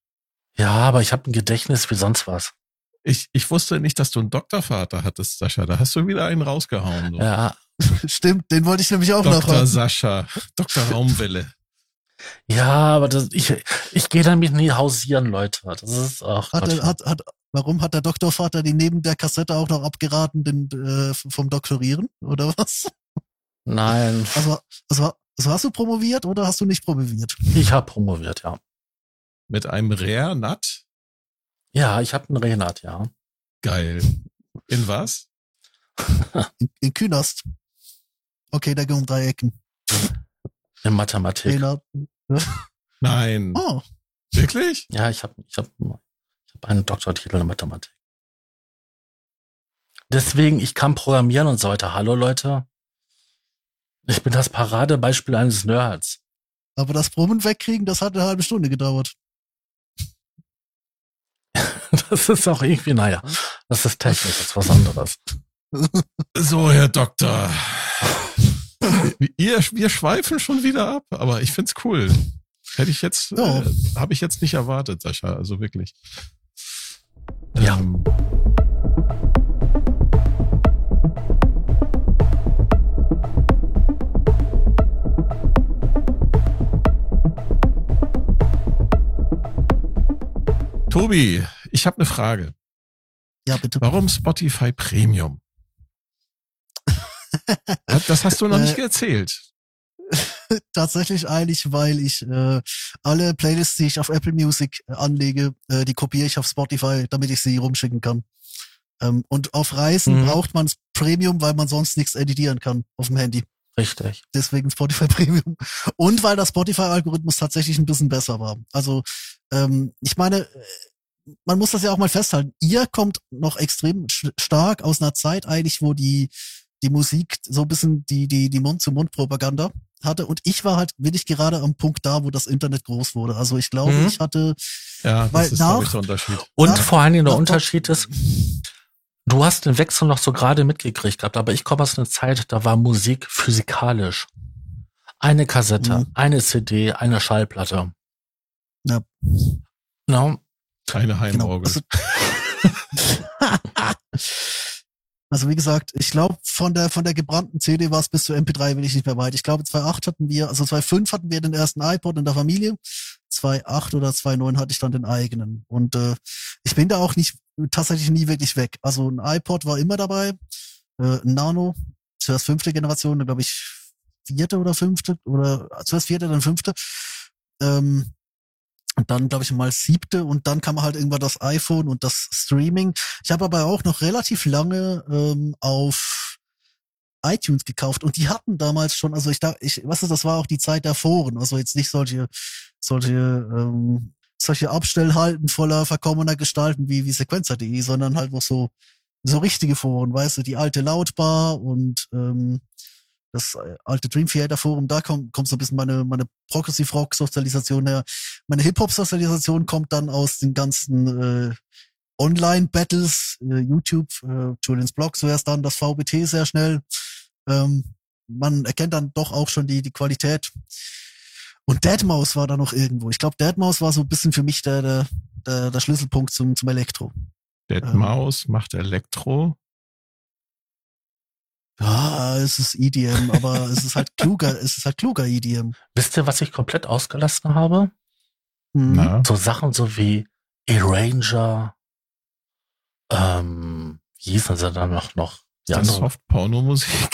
Ja, aber ich habe ein Gedächtnis wie sonst was. Ich, ich wusste nicht, dass du einen Doktorvater hattest, Sascha. Da hast du wieder einen rausgehauen. So. Ja. Stimmt, den wollte ich nämlich auch Dr. noch Dr. Sascha, Dr. Raumwelle. Ja, aber das, ich, ich gehe damit nie hausieren, Leute. Das ist auch. Hat, er, hat, hat, warum hat der Doktorvater die neben der Kassette auch noch abgeraten, den, äh, vom Doktorieren? Oder was? Nein. Also, also, also hast du promoviert oder hast du nicht promoviert? Ich habe promoviert, ja. Mit einem Rare Nut? Ja, ich habe einen Renat, ja. Geil. In was? in, in Künast. Okay, da gehen um drei Ecken. In Mathematik. Renat. Nein. Oh. Wirklich? Ja, ich habe ich hab, ich hab einen Doktortitel in Mathematik. Deswegen, ich kann programmieren und so weiter. Hallo Leute. Ich bin das Paradebeispiel eines Nerds. Aber das Brummen wegkriegen, das hat eine halbe Stunde gedauert. das ist auch irgendwie, naja. Das ist technisch, das ist was anderes. So, Herr Doktor. Ihr, wir schweifen schon wieder ab, aber ich find's cool. Hätte ich jetzt, Ja. äh, habe ich jetzt nicht erwartet, Sascha, also wirklich. Ja. Ähm, Tobi, ich habe eine Frage. Ja, bitte. Warum Spotify Premium? Das hast du noch nicht Äh, erzählt. Tatsächlich eigentlich, weil ich äh, alle Playlists, die ich auf Apple Music äh, anlege, äh, die kopiere ich auf Spotify, damit ich sie rumschicken kann. Ähm, und auf Reisen Mhm. braucht man Premium, weil man sonst nichts editieren kann auf dem Handy. Richtig. Deswegen Spotify Premium. Und weil der Spotify-Algorithmus tatsächlich ein bisschen besser war. Also, ähm, ich meine, äh, man muss das ja auch mal festhalten. Ihr kommt noch extrem stark aus einer Zeit eigentlich, wo die, die Musik so ein bisschen die, die, die Mund-zu-Mund-Propaganda hatte. Und ich war halt wirklich gerade am Punkt da, wo das Internet groß wurde. Also ich glaube, Mhm. ich hatte, Ja, das ist, nach- ich, der Unterschied. Und Ja, vor allen Dingen der nach- Unterschied ist, du hast den Wechsel noch so gerade mitgekriegt gehabt, aber ich komme aus einer Zeit, da war Musik physikalisch. Eine Kassette, Mhm. eine CD, eine Schallplatte. Ja. No, Keine genau. Heimorgel. Also, Also wie gesagt, ich glaube, von der von der gebrannten CD war es bis zur MP3 will ich nicht mehr weit. Ich glaube, 2.8 hatten wir, also 2.5 hatten wir den ersten iPod in der Familie. 2.8 oder 2.9 hatte ich dann den eigenen. Und äh, ich bin da auch nicht tatsächlich nie wirklich weg. Also ein iPod war immer dabei, äh, Nano, zuerst fünfte Generation, dann glaube ich vierte oder fünfte oder zuerst vierte, dann fünfte. Ähm, dann, glaube ich, mal siebte und dann kam halt irgendwann das iPhone und das Streaming. Ich habe aber auch noch relativ lange ähm, auf iTunes gekauft und die hatten damals schon, also ich da, ich, was ist, das war auch die Zeit der Foren, also jetzt nicht solche, solche, ähm, solche Abstellhalten voller verkommener Gestalten wie, wie Sequencer.de, sondern halt noch so, so richtige Foren, weißt du, die alte Lautbar und ähm, das äh, alte Dream Theater Forum, da kommt, kommt so ein bisschen meine, meine Progressive Rock Sozialisation her. Meine Hip-Hop Sozialisation kommt dann aus den ganzen äh, Online-Battles, äh, YouTube, äh, Julians Blog zuerst dann, das VBT sehr schnell. Ähm, man erkennt dann doch auch schon die, die Qualität. Und Deadmaus war da noch irgendwo. Ich glaube, Deadmaus war so ein bisschen für mich der, der, der, der Schlüsselpunkt zum, zum Elektro. Dead ähm, macht Elektro. Ja, es ist EDM, aber es ist halt kluger, es ist halt kluger EDM. wisst ihr, was ich komplett ausgelassen habe? Mhm. Na, So Sachen so wie Arranger, ähm, wie hießen sie dann noch, noch? Andere. Soft-Porno-Musik.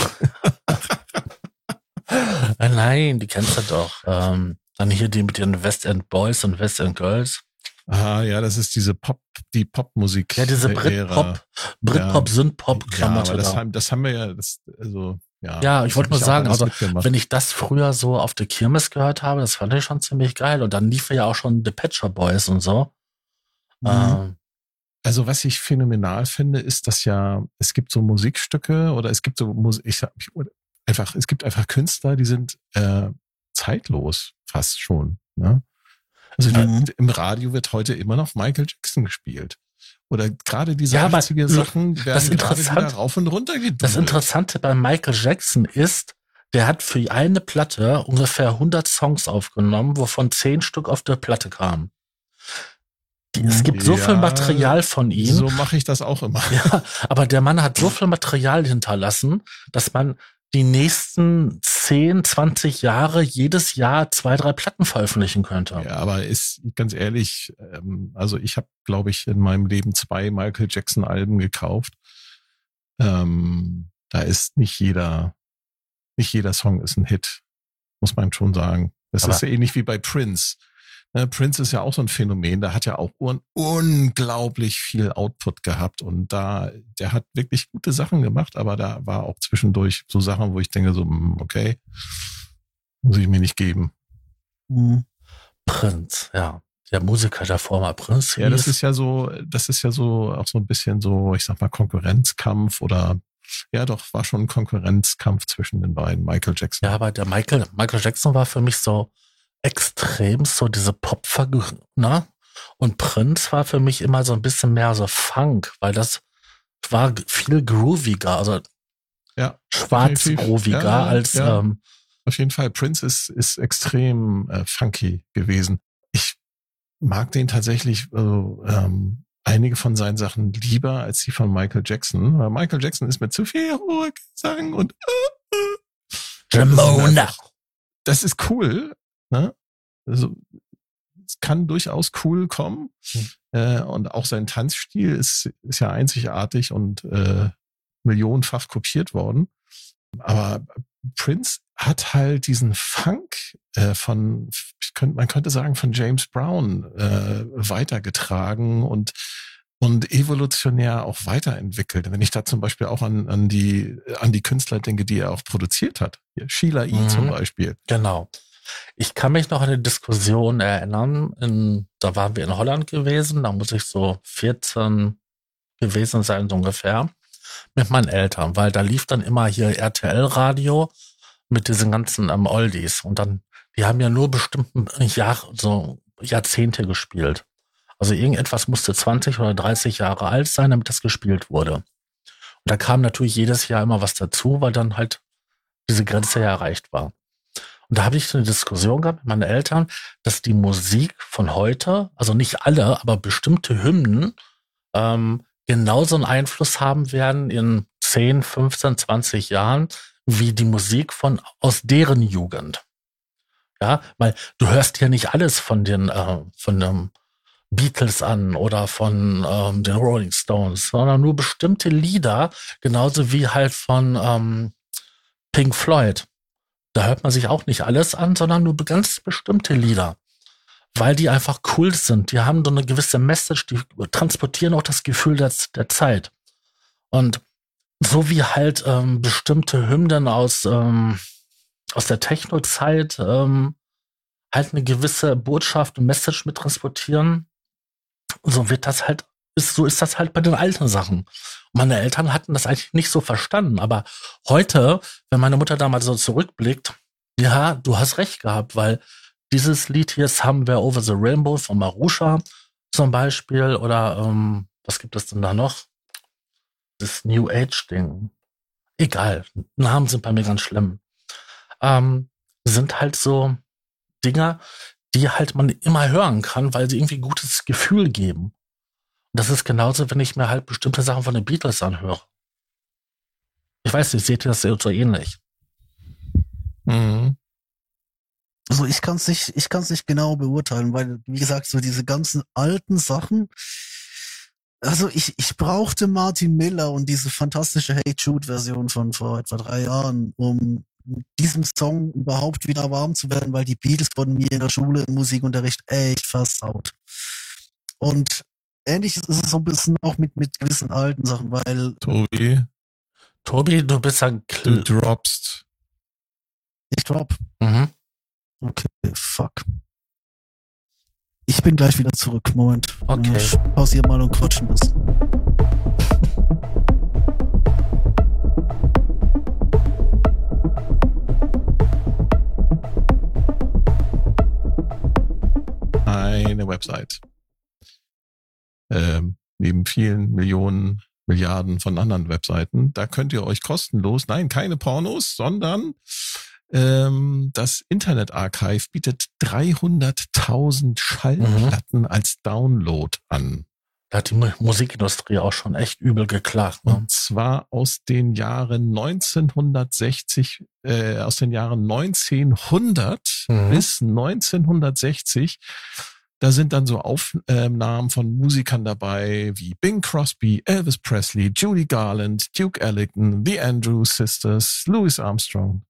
Nein, die kennst du doch. Ähm, dann hier die mit den West End Boys und West End Girls. Ah, ja, das ist diese Pop, die Popmusik. Ja, diese. Britpop, Britpop, Ja. Synthpop Ja, Klamotte aber das da. haben, das haben wir ja, das, also, ja. Ja, ich wollte auch sagen, also. Wenn ich das früher so auf der Kirmes gehört habe, das fand ich schon ziemlich geil. Und dann lief ja auch schon The Patcher Boys und so. Mhm. Ähm, Also was ich phänomenal finde, ist, dass ja, es gibt so Musikstücke oder es gibt so Musik, ich sag, einfach, es gibt einfach Künstler, die sind äh, zeitlos fast schon. Ne? Also die, Mhm. im Radio wird heute immer noch Michael Jackson gespielt. Oder gerade diese Ja, aber 80er Sachen das werden gerade interessant- wieder rauf und runter gedreht. das Interessante bei Michael Jackson ist, der hat für eine Platte ungefähr 100 Songs aufgenommen, wovon 10 Stück auf der Platte kamen. Es gibt so Ja, viel Material von ihm. So mache ich das auch immer. Ja, aber der Mann hat so viel Material hinterlassen, dass man die nächsten 10, 20 Jahre jedes Jahr zwei, drei Platten veröffentlichen könnte. Ja, aber ist ganz ehrlich, ähm, also ich habe, glaube ich, in meinem Leben zwei Michael Jackson Alben gekauft. Ähm, da ist nicht jeder, nicht jeder Song ist ein Hit, muss man schon sagen. Das Aber- ist ja ähnlich wie bei Prince. Ne, Prince ist ja auch so ein Phänomen. Da hat ja auch un unglaublich viel Output gehabt und da, der hat wirklich gute Sachen gemacht, aber da war auch zwischendurch so Sachen, wo ich denke so, hm, okay, muss ich mir nicht geben. Mhm. Prinz, ja. Der Musiker davor mal Prinz. Ja, das ist ja so, das ist ja so auch so ein bisschen so, ich sag mal, Konkurrenzkampf oder ja doch, war schon ein Konkurrenzkampf zwischen den beiden, Michael Jackson. Ja, aber der Michael, Michael Jackson war für mich so extrem so diese Popfigur, ne? Und Prinz war für mich immer so ein bisschen mehr so Funk, weil das war viel grooviger, also Ja, schwarz grooviger Ja, als ja. ähm, Auf jeden Fall, Prince ist, ist extrem äh, funky gewesen. Ich mag den tatsächlich äh, ähm, einige von seinen Sachen lieber als die von Michael Jackson, weil Michael Jackson ist mit zu viel heroic Gesang und äh, äh. Ramona. Das ist cool, ne? Also, es kann durchaus cool kommen. Hm. Äh, und auch sein Tanzstil ist, ist ja einzigartig und äh, millionenfach kopiert worden. Aber Prince hat halt diesen Funk äh, von, könnte, man könnte sagen, von James Brown äh, weitergetragen und und evolutionär auch weiterentwickelt. Wenn ich da zum Beispiel auch an, an die an die Künstler denke, die er auch produziert hat, Hier, Sheila E. Mhm. zum Beispiel. Genau. Ich kann mich noch an eine Diskussion erinnern. In, da waren wir in Holland gewesen. Da muss ich so 14 gewesen sein, so ungefähr. Mit meinen Eltern, weil da lief dann immer hier RTL-Radio mit diesen ganzen ähm, Oldies. Und dann, die haben ja nur bestimmten Jahr, so Jahrzehnte gespielt. Also irgendetwas musste 20 oder 30 Jahre alt sein, damit das gespielt wurde. Und da kam natürlich jedes Jahr immer was dazu, weil dann halt diese Grenze ja erreicht war. Und da habe ich so eine Diskussion gehabt mit meinen Eltern, dass die Musik von heute, also nicht alle, aber bestimmte Hymnen, ähm, genauso einen Einfluss haben werden in 10, 15, 20 Jahren, wie die Musik von aus deren Jugend. Ja, weil du hörst ja nicht alles von den äh, von dem Beatles an oder von ähm, den Rolling Stones, sondern nur bestimmte Lieder, genauso wie halt von ähm, Pink Floyd. Da hört man sich auch nicht alles an, sondern nur ganz bestimmte Lieder. Weil die einfach cool sind. Die haben so eine gewisse Message, die transportieren auch das Gefühl der, der Zeit. Und so wie halt ähm, bestimmte Hymnen aus, ähm, aus der Techno-Zeit ähm, halt eine gewisse Botschaft und Message mit transportieren, so wird das halt, ist, so ist das halt bei den alten Sachen. Meine Eltern hatten das eigentlich nicht so verstanden. Aber heute, wenn meine Mutter damals so zurückblickt, ja, du hast recht gehabt, weil dieses Lied hier, Somewhere Over the Rainbow von Marusha zum Beispiel, oder ähm, was gibt es denn da noch? Das New Age-Ding. Egal, Namen sind bei mir ganz schlimm. Ähm, sind halt so Dinger, die halt man immer hören kann, weil sie irgendwie gutes Gefühl geben. Das ist genauso, wenn ich mir halt bestimmte Sachen von den Beatles anhöre. Ich weiß nicht, seht ihr das so ähnlich? Mhm. Also ich kann es nicht, ich kann es nicht genau beurteilen, weil wie gesagt so diese ganzen alten Sachen. Also ich ich brauchte Martin Miller und diese fantastische Hey Jude Version von vor etwa drei Jahren, um mit diesem Song überhaupt wieder warm zu werden, weil die Beatles wurden mir in der Schule im Musikunterricht echt versaut. Und ähnlich ist es so ein bisschen auch mit mit gewissen alten Sachen, weil Tobi, Tobi, du bist ein du Kl droppst. ich drop. mhm. Okay, fuck. Ich bin gleich wieder zurück. Moment. Okay. Ich pausiere mal und quatsch ein bisschen. Neben vielen Millionen, Milliarden von anderen Webseiten. Da könnt ihr euch kostenlos, nein, keine Pornos, sondern ähm, das Internet Archive bietet 300.000 Schallplatten als Download an. Da hat die Mu- Musikindustrie auch schon echt übel geklagt. Ne? Und zwar aus den Jahren 1960, äh, aus den Jahren 1900 Mhm. bis 1960. Da sind dann so Aufnahmen von Musikern dabei wie Bing Crosby, Elvis Presley, Judy Garland, Duke Ellington, The Andrews Sisters, Louis Armstrong.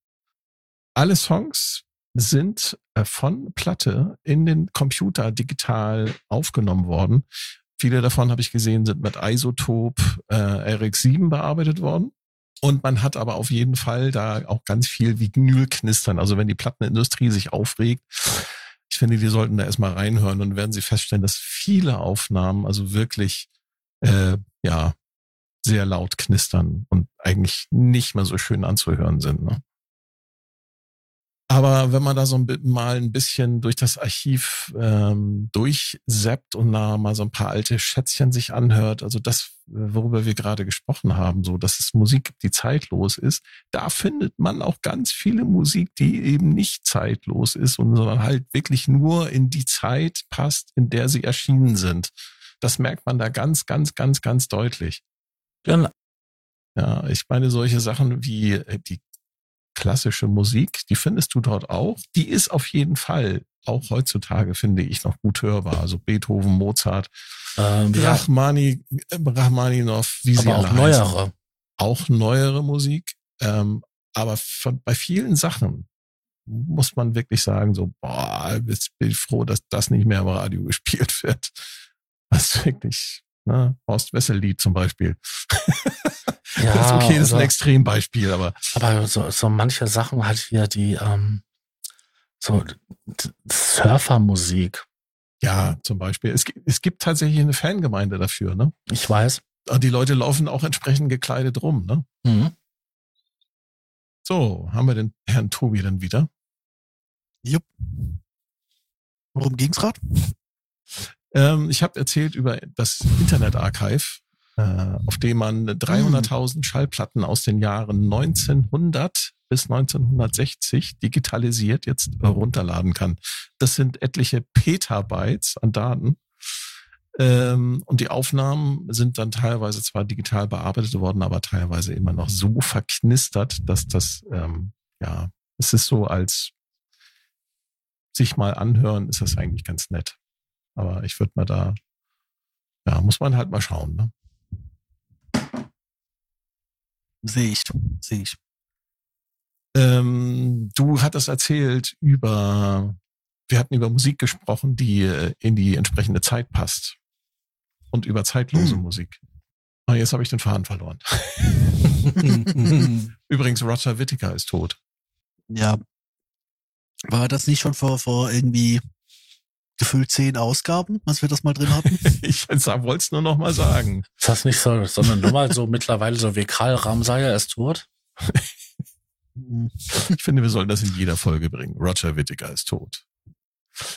Alle Songs sind äh, von Platte in den Computer digital aufgenommen worden. Viele davon habe ich gesehen, sind mit Isotop äh, RX7 bearbeitet worden. Und man hat aber auf jeden Fall da auch ganz viel Vinylknistern. Also wenn die Plattenindustrie sich aufregt, finde, die sollten da erstmal reinhören und werden sie feststellen, dass viele Aufnahmen also wirklich äh, ja sehr laut knistern und eigentlich nicht mehr so schön anzuhören sind. Ne? Aber wenn man da so ein, mal ein bisschen durch das Archiv ähm, durchseppt und da mal so ein paar alte Schätzchen sich anhört, also das, worüber wir gerade gesprochen haben, so dass es Musik gibt, die zeitlos ist, da findet man auch ganz viele Musik, die eben nicht zeitlos ist, und, sondern halt wirklich nur in die Zeit passt, in der sie erschienen sind. Das merkt man da ganz, ganz, ganz, ganz deutlich. Genau. Ja, ich meine, solche Sachen wie äh, die klassische Musik, die findest du dort auch. Die ist auf jeden Fall auch heutzutage, finde ich, noch gut hörbar. Also Beethoven, Mozart, Ähm, Rachmani, äh, Rachmaninov, wie sie aber auch alle heißen. neuere. Auch neuere Musik. Ähm, aber von, bei vielen Sachen muss man wirklich sagen, so, boah, jetzt bin ich froh, dass das nicht mehr im Radio gespielt wird. Das ist wirklich, ne, Horst Wessel-Lied zum Beispiel. Ja, das ist okay, das ist ein Extrembeispiel, aber Aber so, so manche Sachen halt hier, die ähm, so Surfermusik. ja, zum Beispiel. Es, es gibt tatsächlich eine Fangemeinde dafür, ne? Ich weiß. Und die Leute laufen auch entsprechend gekleidet rum, ne? Mhm. So, haben wir den Herrn Tobi dann wieder. Jupp. Worum ging's grad? Ähm, ich habe erzählt über das Internet-Archive, äh, auf dem man 300.000 Schallplatten aus den Jahren 1900 bis 1960 digitalisiert jetzt herunterladen kann. Das sind etliche Petabytes an Daten. Ähm, und die Aufnahmen sind dann teilweise zwar digital bearbeitet worden, aber teilweise immer noch so verknistert, dass das, ähm, ja, es ist so als sich mal anhören, ist das eigentlich ganz nett. Aber ich würde mal da, ja, muss man halt mal schauen. Ne? Sehe ich. Sehe ich. Ähm, du hattest erzählt über, wir hatten über Musik gesprochen, die äh, in die entsprechende Zeit passt. Und über zeitlose Hm. Musik. Und jetzt habe ich den Faden verloren. Übrigens, Roger Whittaker ist tot. ja. War das nicht schon vor, vor irgendwie gefühlt zehn Ausgaben, als wir das mal drin hatten? Ich wollte es nur noch mal sagen. Ist das nicht so, sondern nur mal so mittlerweile so wie Karl Ramsayer ist tot? Ich finde, wir sollen das in jeder Folge bringen. Roger Whittaker ist tot.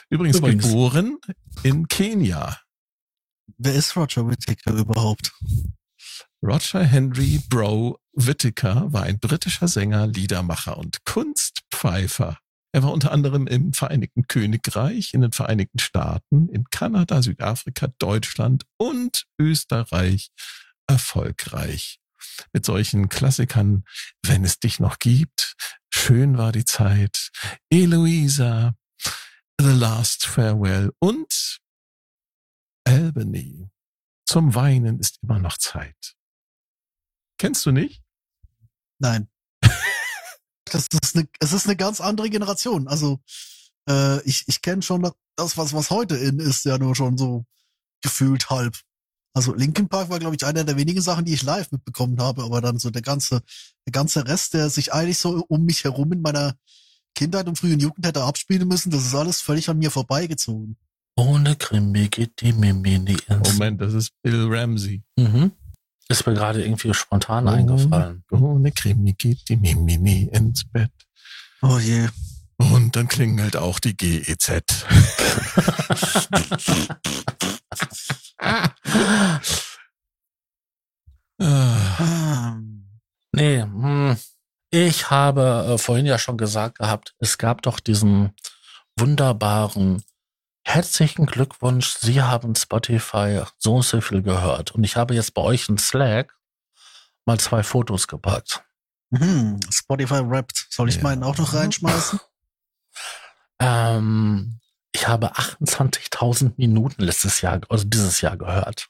Übrigens, Übrigens. geboren in Kenia. Wer ist Roger Whittaker überhaupt? Roger Henry Bro Whittaker war ein britischer Sänger, Liedermacher und Kunstpfeifer. Er war unter anderem im Vereinigten Königreich, in den Vereinigten Staaten, in Kanada, Südafrika, Deutschland und Österreich erfolgreich. Mit solchen Klassikern, wenn es dich noch gibt, schön war die Zeit, Eloisa, The Last Farewell und Albany. Zum Weinen ist immer noch Zeit. Kennst du nicht? Nein. Das ist eine, es ist eine ganz andere Generation. Also äh, ich, ich kenne schon das, was, was heute in ist, ja nur schon so gefühlt halb. Also Linkin Park war, glaube ich, einer der wenigen Sachen, die ich live mitbekommen habe, aber dann so der ganze, der ganze Rest, der sich eigentlich so um mich herum in meiner Kindheit und frühen Jugend hätte abspielen müssen, das ist alles völlig an mir vorbeigezogen. Ohne Krimi geht die Mimi ins. Moment, das ist Bill Ramsey. Mhm. Ist mir gerade irgendwie spontan eingefallen. Ohne Krimi geht die Mimi nie ins Bett. Oh je. Und dann klingelt auch die GEZ. Ah, Nee, hm. ich habe äh, vorhin ja schon gesagt gehabt, es gab doch diesen wunderbaren herzlichen Glückwunsch, Sie haben Spotify so und so viel gehört. Und ich habe jetzt bei euch in Slack mal zwei Fotos gepackt. mhm, Spotify Wrapped. Soll ich Ja. meinen auch noch reinschmeißen? Ähm, ich habe 28.000 Minuten letztes Jahr, also dieses Jahr gehört.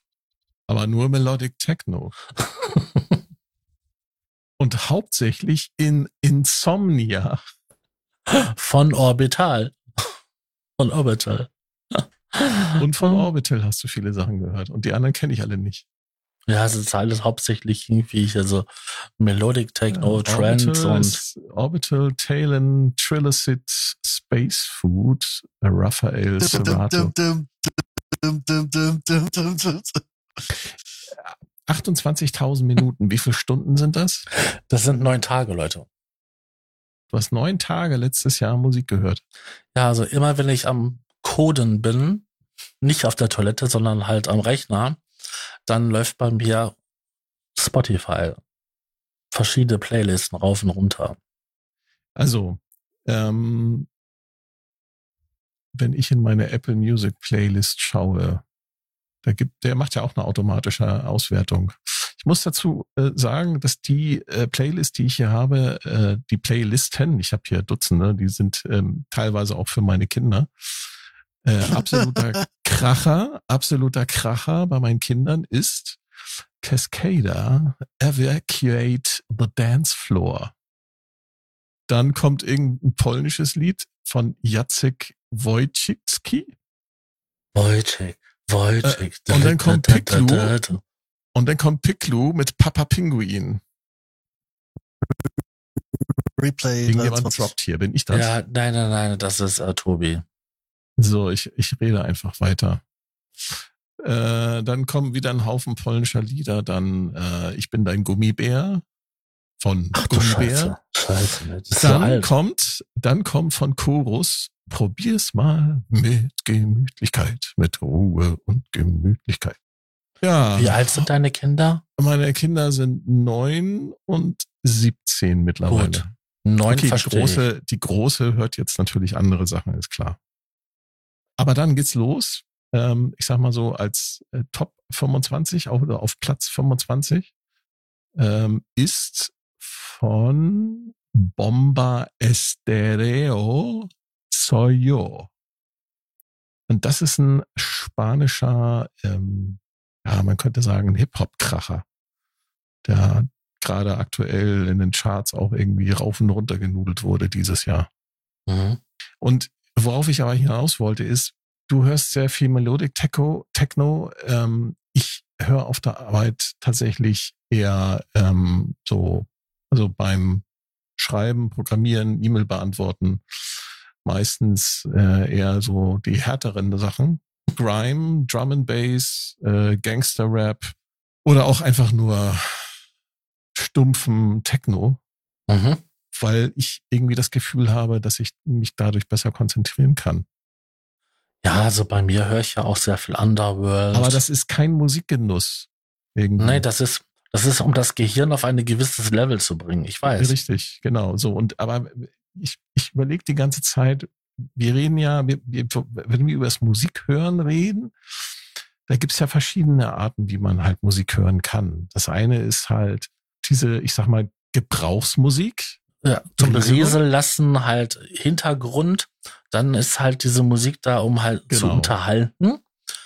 aber nur Melodic Techno. Und hauptsächlich in Insomnia. Von Orbital. Von Orbital. Und von Orbital hast du viele Sachen gehört. Und die anderen kenne ich alle nicht. Ja, es ist alles hauptsächlich irgendwie hier so Melodic Techno, Ja, Trends Orbital und Orbital, Talon, Trillicit, Space Food, Raphael, Serato. Dum, dum, dum, dum, dum, dum, dum, dum. 28.000 Minuten. Wie viele Stunden sind das? das sind neun Tage, Leute. Du hast neun Tage letztes Jahr Musik gehört. Ja, also immer wenn ich am Coden bin, nicht auf der Toilette, sondern halt am Rechner, dann läuft bei mir Spotify. Verschiedene Playlisten rauf und runter. Also, ähm, wenn ich in meine Apple Music Playlist schaue, da gibt, der macht ja auch eine automatische Auswertung. Ich muss dazu äh, sagen, dass die äh, Playlist, die ich hier habe, äh, die Playlisten, ich habe hier Dutzende, die sind ähm, teilweise auch für meine Kinder. Äh, absoluter Kracher, absoluter Kracher bei meinen Kindern ist Cascada Evacuate the Dance Floor. Dann kommt irgendein polnisches Lied von Jacek Wojcicki. Wojciech, Wojciech. Äh, und dann kommt Piklu. Und dann kommt Piklu mit Papa Pinguin. Replay. Irgendjemand droppt hier. Bin ich das? Ja, nein, nein, nein, das ist äh, Tobi. So, ich, ich rede einfach weiter. Äh, dann kommen wieder ein Haufen polnischer Lieder. Dann äh, Ich bin dein Gummibär von Ach, Gummibär. Scheiße, Scheiße. Ist Dann so kommt, dann kommt von Chorus Probier's mal mit Gemütlichkeit, mit Ruhe und Gemütlichkeit. Ja, Wie alt sind deine Kinder? meine Kinder sind neun und 17 mittlerweile. Gut. Neun Okay, die ich. große, die große hört jetzt natürlich andere Sachen, ist klar. Aber dann geht's los. Ähm, ich sag mal so als äh, Top 25 auf, oder auf Platz 25 ähm, ist von Bomba Estereo Soy Yo. Und das ist ein spanischer, ähm, ja, man könnte sagen, Hip-Hop-Kracher, der gerade aktuell in den Charts auch irgendwie rauf und runter genudelt wurde dieses Jahr. Mhm. Und worauf ich aber hinaus wollte, ist, du hörst sehr viel Melodic Techno. Techno. Ähm, ich höre auf der Arbeit tatsächlich eher ähm, so, also beim Schreiben, Programmieren, E-Mail beantworten, meistens äh, eher so die härteren Sachen. Grime, Drum and Bass, äh, Gangster Rap oder auch einfach nur stumpfen Techno Mhm. Weil ich irgendwie das Gefühl habe, dass ich mich dadurch besser konzentrieren kann. Ja, also bei mir höre ich ja auch sehr viel Underworld. Aber das ist kein Musikgenuss. Irgendwie. Nein, das ist, das ist, um das Gehirn auf ein gewisses Level zu bringen. Ich weiß. Richtig, genau. So und aber ich, ich überlege die ganze Zeit. Wir reden ja, wir, wir, wenn wir über das Musikhören reden, da gibt's ja verschiedene Arten, wie man halt Musik hören kann. Das eine ist halt diese, ich sag mal, Gebrauchsmusik. Ja, zum Berieselung? Berieseln lassen halt Hintergrund. Dann ist halt diese Musik da, um halt zu Genau. unterhalten.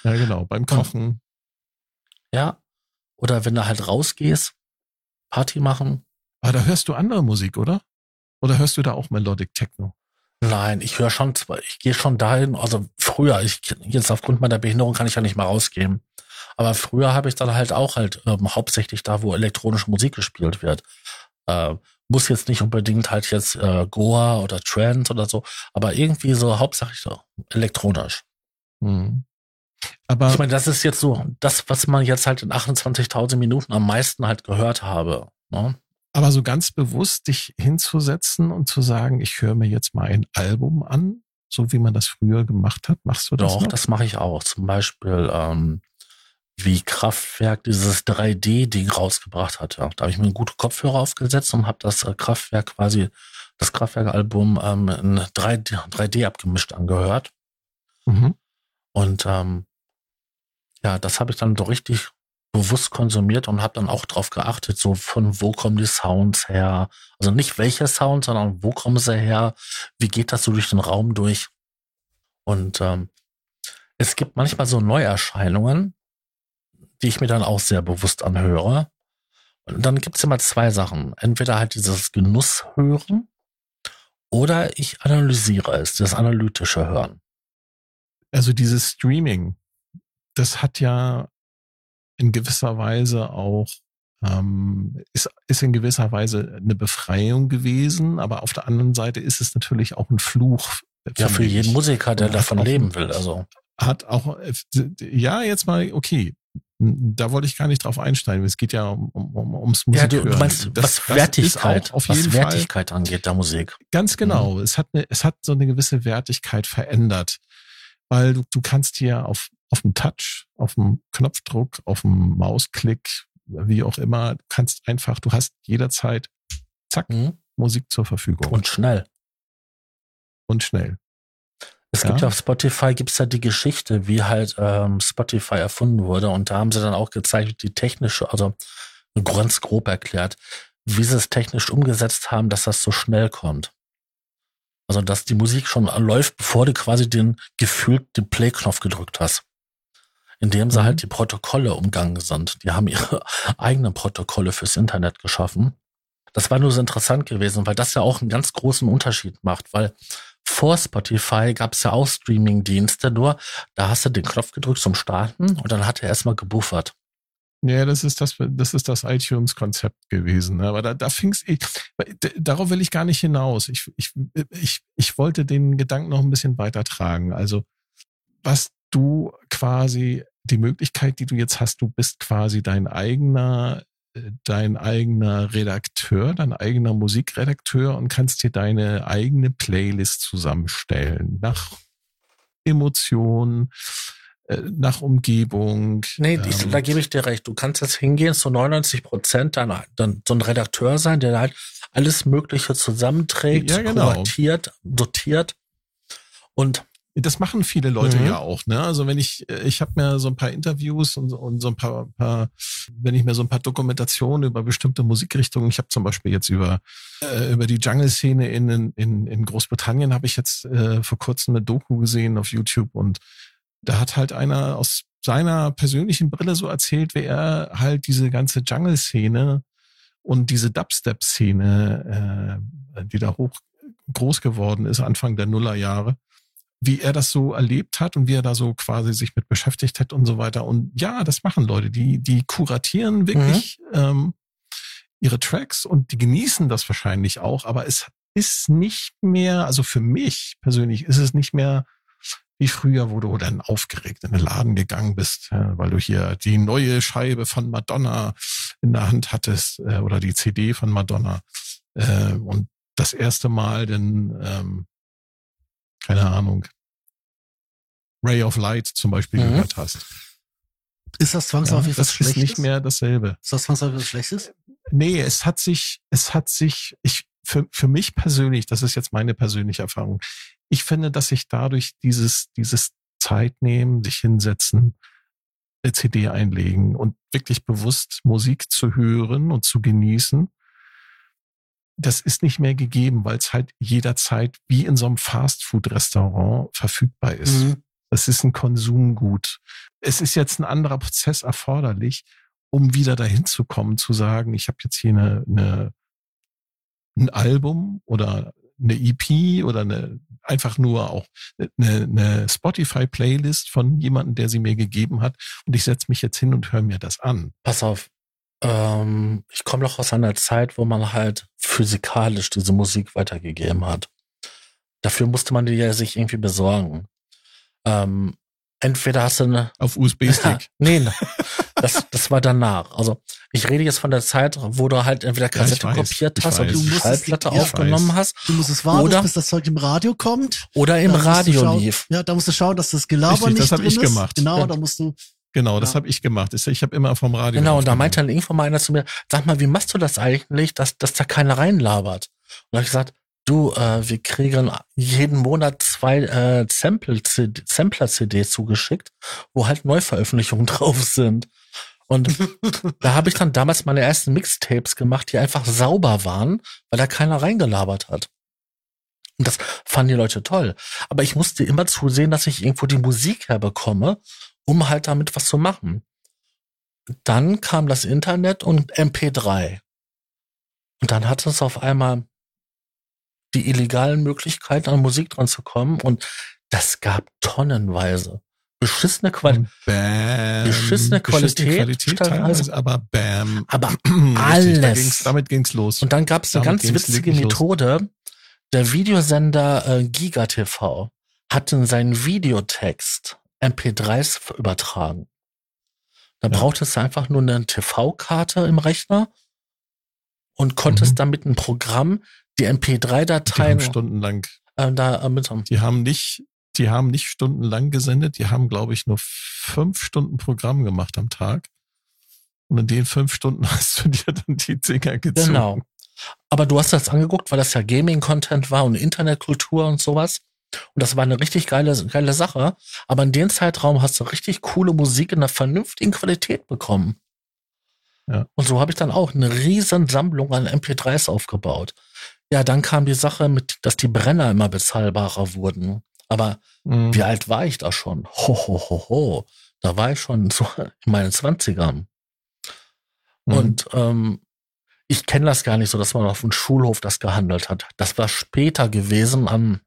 Ja, genau. Beim Kochen. Ja. Oder wenn du halt rausgehst, Party machen. Aber da hörst du andere Musik, oder? Oder hörst du da auch Melodic Techno? Nein, ich höre schon, ich gehe schon dahin, also früher, ich jetzt aufgrund meiner Behinderung kann ich ja nicht mehr rausgehen. Aber früher habe ich dann halt auch halt ähm, hauptsächlich da, wo elektronische Musik gespielt wird. Äh, muss jetzt nicht unbedingt halt jetzt äh, Goa oder Trance oder so, aber irgendwie so hauptsächlich so elektronisch. Hm. Aber Ich meine, das ist jetzt so das, was man jetzt halt in 28.000 Minuten am meisten halt gehört habe. Ne? Aber so ganz bewusst dich hinzusetzen und zu sagen, ich höre mir jetzt mal ein Album an, so wie man das früher gemacht hat, machst du das Doch, noch? das mache ich auch. Zum Beispiel, ähm, wie Kraftwerk dieses 3D-Ding rausgebracht hat. Ja. Da habe ich mir einen guten Kopfhörer aufgesetzt und habe das äh, Kraftwerk quasi, das Kraftwerk-Album ähm, in 3D, 3D abgemischt angehört. Mhm. Und ähm, ja, das habe ich dann so richtig bewusst konsumiert und habe dann auch drauf geachtet, so von wo kommen die Sounds her. Also nicht welche Sounds, sondern wo kommen sie her, wie geht das so durch den Raum durch. Und ähm, es gibt manchmal so Neuerscheinungen, die ich mir dann auch sehr bewusst anhöre. Und dann gibt es immer zwei Sachen. Entweder halt dieses Genusshören oder ich analysiere es, das analytische Hören. Also dieses Streaming, das hat ja in gewisser Weise auch, ähm, ist, ist in gewisser Weise eine Befreiung gewesen, aber auf der anderen Seite ist es natürlich auch ein Fluch. Ja, für mich. jeden Musiker, der davon leben will. Also Hat auch, ja, jetzt mal, okay, Da wollte ich gar nicht drauf einsteigen. Es geht ja um, um, ums Musik. Ja, du, meinst, das, was Wertigkeit, auf jeden was Wertigkeit Fall, angeht, der Musik. Ganz genau. Mhm. Es hat eine, es hat so eine gewisse Wertigkeit verändert. Weil du, du kannst hier auf, auf dem Touch, auf dem Knopfdruck, auf dem Mausklick, wie auch immer, du kannst einfach, du hast jederzeit, zack, mhm. Musik zur Verfügung. Und schnell. Und schnell. Es ja. gibt ja auf Spotify gibt's ja die Geschichte, wie halt ähm, Spotify erfunden wurde. Und da haben sie dann auch gezeigt, die technische, also ganz grob erklärt, wie sie es technisch umgesetzt haben, dass das so schnell kommt. Also dass die Musik schon läuft, bevor du quasi den gefühlt den Play-Knopf gedrückt hast. Indem sie mhm. halt die Protokolle umgangen sind. Die haben ihre eigenen Protokolle fürs Internet geschaffen. Das war nur so interessant gewesen, weil das ja auch einen ganz großen Unterschied macht, weil vor Spotify gab es ja auch Streaming-Dienste, nur da hast du den Knopf gedrückt zum Starten und dann hat er erstmal gebuffert. Ja, das ist das, das ist das iTunes-Konzept gewesen. Ne? Aber da, da fing's, ich, darauf will ich gar nicht hinaus. Ich, ich, ich, ich wollte den Gedanken noch ein bisschen weiter tragen. Also, was du quasi, die Möglichkeit, die du jetzt hast, du bist quasi dein eigener dein eigener Redakteur, dein eigener Musikredakteur und kannst dir deine eigene Playlist zusammenstellen nach Emotionen, äh, nach Umgebung. Nee, ähm, ich, da gebe ich dir recht. Du kannst jetzt hingehen, zu 99 Prozent dann, dann so ein Redakteur sein, der halt alles Mögliche zusammenträgt, ja, genau. sortiert und das machen viele Leute mhm. ja auch. Ne? Also wenn ich, ich habe mir so ein paar Interviews und, und so ein paar, paar, wenn ich mir so ein paar Dokumentationen über bestimmte Musikrichtungen, ich habe zum Beispiel jetzt über äh, über die Jungle-Szene in, in, in Großbritannien habe ich jetzt äh, vor kurzem eine Doku gesehen auf YouTube und da hat halt einer aus seiner persönlichen Brille so erzählt, wie er halt diese ganze Jungle-Szene und diese Dubstep-Szene, äh, die da hoch groß geworden ist, Anfang der Nullerjahre, wie er das so erlebt hat und wie er da so quasi sich mit beschäftigt hat und so weiter. Und ja, das machen Leute, die, die kuratieren wirklich mhm. ähm, ihre Tracks und die genießen das wahrscheinlich auch, aber es ist nicht mehr, also für mich persönlich ist es nicht mehr wie früher, wo du dann aufgeregt in den Laden gegangen bist, weil du hier die neue Scheibe von Madonna in der Hand hattest äh, oder die CD von Madonna äh, und das erste Mal dann ähm, keine Ahnung, Ray of Light zum Beispiel mhm. gehört hast. Ist das zwangsläufig ja, was Schlechtes? Das ist nicht mehr dasselbe. Ist das zwangsläufig was Schlechtes? Nee, es hat sich, es hat sich, ich, für, für mich persönlich, das ist jetzt meine persönliche Erfahrung, ich finde, dass sich dadurch dieses, dieses Zeit nehmen, sich hinsetzen, eine CD einlegen und wirklich bewusst Musik zu hören und zu genießen, das ist nicht mehr gegeben, weil es halt jederzeit wie in so einem Fastfood-Restaurant verfügbar ist. Mhm. Das ist ein Konsumgut. Es ist jetzt ein anderer Prozess erforderlich, um wieder dahin zu kommen, zu sagen, ich habe jetzt hier eine, eine, ein Album oder eine EP oder eine einfach nur auch eine, eine Spotify-Playlist von jemandem, der sie mir gegeben hat und ich setze mich jetzt hin und höre mir das an. Pass auf, ähm, ich komme doch aus einer Zeit, wo man halt physikalisch diese Musik weitergegeben hat. Dafür musste man die ja sich irgendwie besorgen. Ähm, entweder hast du eine. Auf USB-Stick. nee, ne. das, das war danach. Also ich rede jetzt von der Zeit, wo du halt entweder Kassette ja, kopiert hast und die Schallplatte aufgenommen hast. Du musst es warten, oder, bis das Zeug im Radio kommt. Oder im Radio schauen, lief. Ja, da musst du schauen, dass das Gelaber Richtig, nicht das hab drin ich gemacht. Genau, ja. da musst du Genau, das ja. habe ich gemacht. Ich habe immer vom Radio. Genau, und da meinte dann irgendwann mal einer zu mir, sag mal, wie machst du das eigentlich, dass, dass da keiner reinlabert? Und da habe ich gesagt, du, äh, wir kriegen jeden Monat zwei äh, Sampler-CD zugeschickt, wo halt Neuveröffentlichungen drauf sind. Und da habe ich dann damals meine ersten Mixtapes gemacht, die einfach sauber waren, weil da keiner reingelabert hat. Und das fanden die Leute toll. Aber ich musste immer zusehen, dass ich irgendwo die Musik herbekomme um halt damit was zu machen. Dann kam das Internet und MP3. Und dann hat es auf einmal die illegalen Möglichkeiten, an Musik dran zu kommen. Und das gab tonnenweise. Beschissene, Quali bam, beschissene Qualität. Beschissene Qualität teilweise, aber bam. Aber alles. Da ging's, damit ging's los. Und dann gab es eine ganz witzige Methode. Los. Der Videosender äh, GigaTV hat in seinen Videotext MP3s übertragen. Da Ja. brauchtest du einfach nur eine TV-Karte im Rechner und konntest Mhm. damit ein Programm, die Die haben MP3-Dateien stundenlang, äh, da äh, mit die haben nicht, die haben nicht stundenlang gesendet, die haben, glaube ich, nur fünf Stunden Programm gemacht am Tag. Und in den fünf Stunden hast du dir dann die Dinger gezogen. Genau. Aber du hast das angeguckt, weil das ja Gaming-Content war und Internetkultur und sowas. Und das war eine richtig geile, geile Sache. Aber in dem Zeitraum hast du richtig coole Musik in einer vernünftigen Qualität bekommen. Ja. Und so habe ich dann auch eine riesen Sammlung an MP3s aufgebaut. Ja, dann kam die Sache mit, dass die Brenner immer bezahlbarer wurden. Aber Mhm. wie alt war ich da schon? Ho, ho, ho, ho. Da war ich schon so in meinen Zwanzigern. Mhm. Und ähm, ich kenne das gar nicht so, dass man auf dem Schulhof das gehandelt hat. Das war später gewesen an,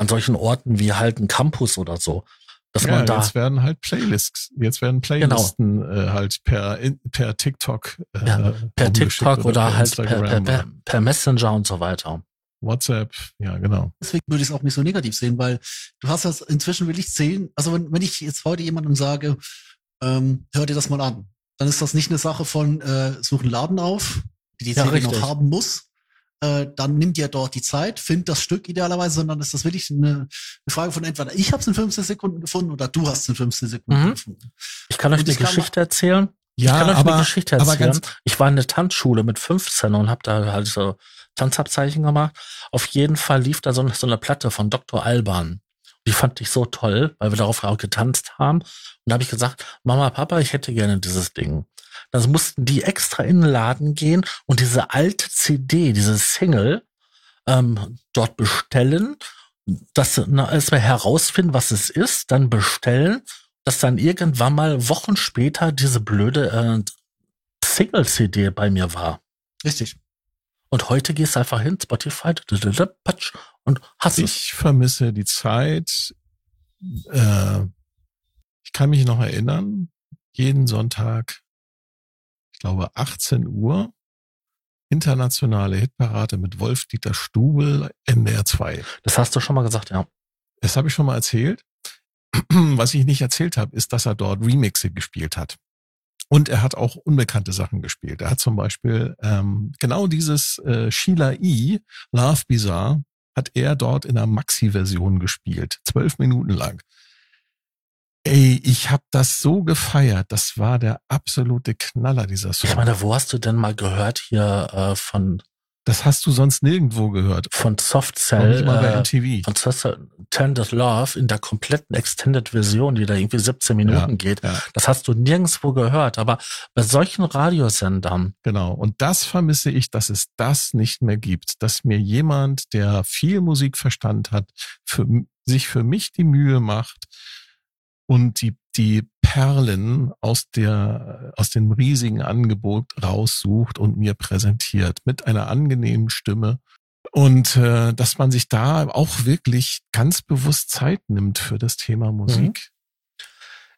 an solchen Orten wie halt ein Campus oder so. Dass ja, man da, jetzt werden halt Playlists, jetzt werden Playlisten äh, halt per per TikTok äh, Ja, per TikTok oder, per halt per, per, per, oder per Messenger und so weiter. WhatsApp, ja genau. Deswegen würde ich es auch nicht so negativ sehen, weil du hast das inzwischen will ich sehen. Also wenn, wenn ich jetzt heute jemandem sage, ähm, hör dir das mal an, dann ist das nicht eine Sache von äh, such einen Laden auf, die die Ja, CD noch haben muss. Äh, dann nimm dir dort die Zeit, find das Stück idealerweise, sondern ist das wirklich eine, eine Frage von entweder ich habe es in 15 Sekunden gefunden oder du hast es in 15 Sekunden Mhm. gefunden. Ich kann euch Und eine kann Geschichte erzählen. Ja, ich kann euch aber, eine Geschichte erzählen. ich war in der Tanzschule mit 15 und habe da halt so Tanzabzeichen gemacht. Auf jeden Fall lief da so, so eine Platte von Dr. Alban. Die fand ich so toll, weil wir darauf auch getanzt haben. Und da habe ich gesagt, Mama, Papa, ich hätte gerne dieses Ding. Dann mussten die extra in den Laden gehen und diese alte CD, diese Single, ähm, dort bestellen, dass na, erst mal herausfinden, was es ist, dann bestellen, dass dann irgendwann mal Wochen später diese blöde äh, Single-CD bei mir war. Richtig. Und heute gehst du einfach hin, Spotify, patsch, und hast es. ich vermisse die Zeit. Äh, ich kann mich noch erinnern, jeden Sonntag, ich glaube 18 Uhr, internationale Hitparade mit Wolf-Dieter Stubel, NDR 2. Das hast du schon mal gesagt, ja. Das habe ich schon mal erzählt. Was ich nicht erzählt habe, ist, dass er dort Remixe gespielt hat. Und er hat auch unbekannte Sachen gespielt. Er hat zum Beispiel ähm, genau dieses äh, Sheila E. Love Bizarre hat er dort in einer Maxi-Version gespielt. Zwölf Minuten lang. Ey, ich habe das so gefeiert. Das war der absolute Knaller, dieser Song. Ich meine, wo hast du denn mal gehört hier äh, von, das hast du sonst nirgendwo gehört. von Soft Cell, nicht mal bei äh, MTV. von Soft Cell Tended Love in der kompletten Extended-Version, die da irgendwie 17 Minuten Ja, geht? ja. Das hast du nirgendwo gehört. Aber bei solchen Radiosendern, Genau. Und das vermisse ich, dass es das nicht mehr gibt. Dass mir jemand, der viel Musikverstand hat, für, sich für mich die Mühe macht und die, die Perlen aus der, aus dem riesigen Angebot raussucht und mir präsentiert mit einer angenehmen Stimme. Und äh, dass man sich da auch wirklich ganz bewusst Zeit nimmt für das Thema Musik.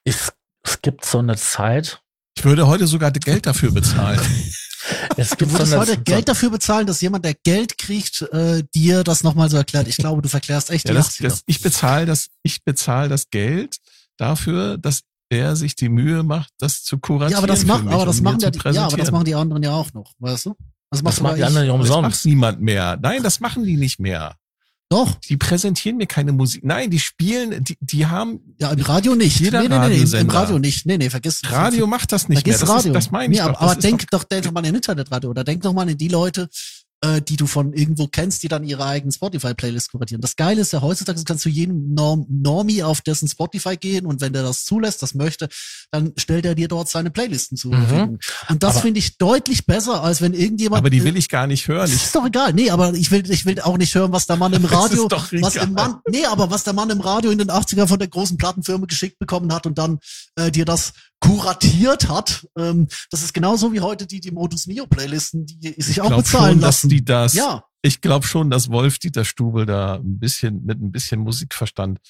es, es gibt so eine Zeit, Ich würde heute sogar Geld dafür bezahlen. es Du gibt so würdest eine heute Geld dafür bezahlen, dass jemand, der Geld kriegt, äh, dir das nochmal so erklärt. Ich glaube, du verklärst echt Ja, die das, 80er. das, ich bezahle das, ich bezahle das Geld dafür, dass er sich die Mühe macht, das zu kuratieren. ja, aber das macht, aber das machen ja, die, ja, aber das machen die anderen ja auch noch, weißt du? Das, das machen die anderen ja Das macht umsonst. niemand mehr. Nein, das machen die nicht mehr. Doch, Die präsentieren mir keine Musik. Nein, die spielen, die, die haben, ja, im Radio nicht. Jeder nee, nee, nee, im, im. Radio nicht. Nee, nee, vergiss. Radio macht das nicht mehr. vergiss Das, Radio. ist, das meine ich nee, aber, doch. Aber ist denk doch, denk doch mal in Internetradio oder denk doch mal in die Leute, äh, die du von irgendwo kennst, die dann ihre eigenen Spotify-Playlist kuratieren. Das Geile ist ja heutzutage, du kannst zu jedem Norm Normie auf dessen Spotify gehen und wenn der das zulässt, das möchte, dann stellt er dir dort seine Playlisten zur Mhm. Und das finde ich deutlich besser, als wenn irgendjemand. aber die will ich gar nicht hören. Ist doch egal. Nee, aber ich will, ich will auch nicht hören, was der Mann im Radio, ist doch was egal. im Mann, nee, aber was der Mann im Radio in den 80ern von der großen Plattenfirma geschickt bekommen hat und dann äh, dir das kuratiert hat. Ähm, das ist genauso wie heute die, die Modus Mio Playlisten, die sich ich auch glaube bezahlen schon, dass lassen. die das, ja, ich glaube schon, dass Wolf Dieter Stubel da ein bisschen mit ein bisschen Musikverstand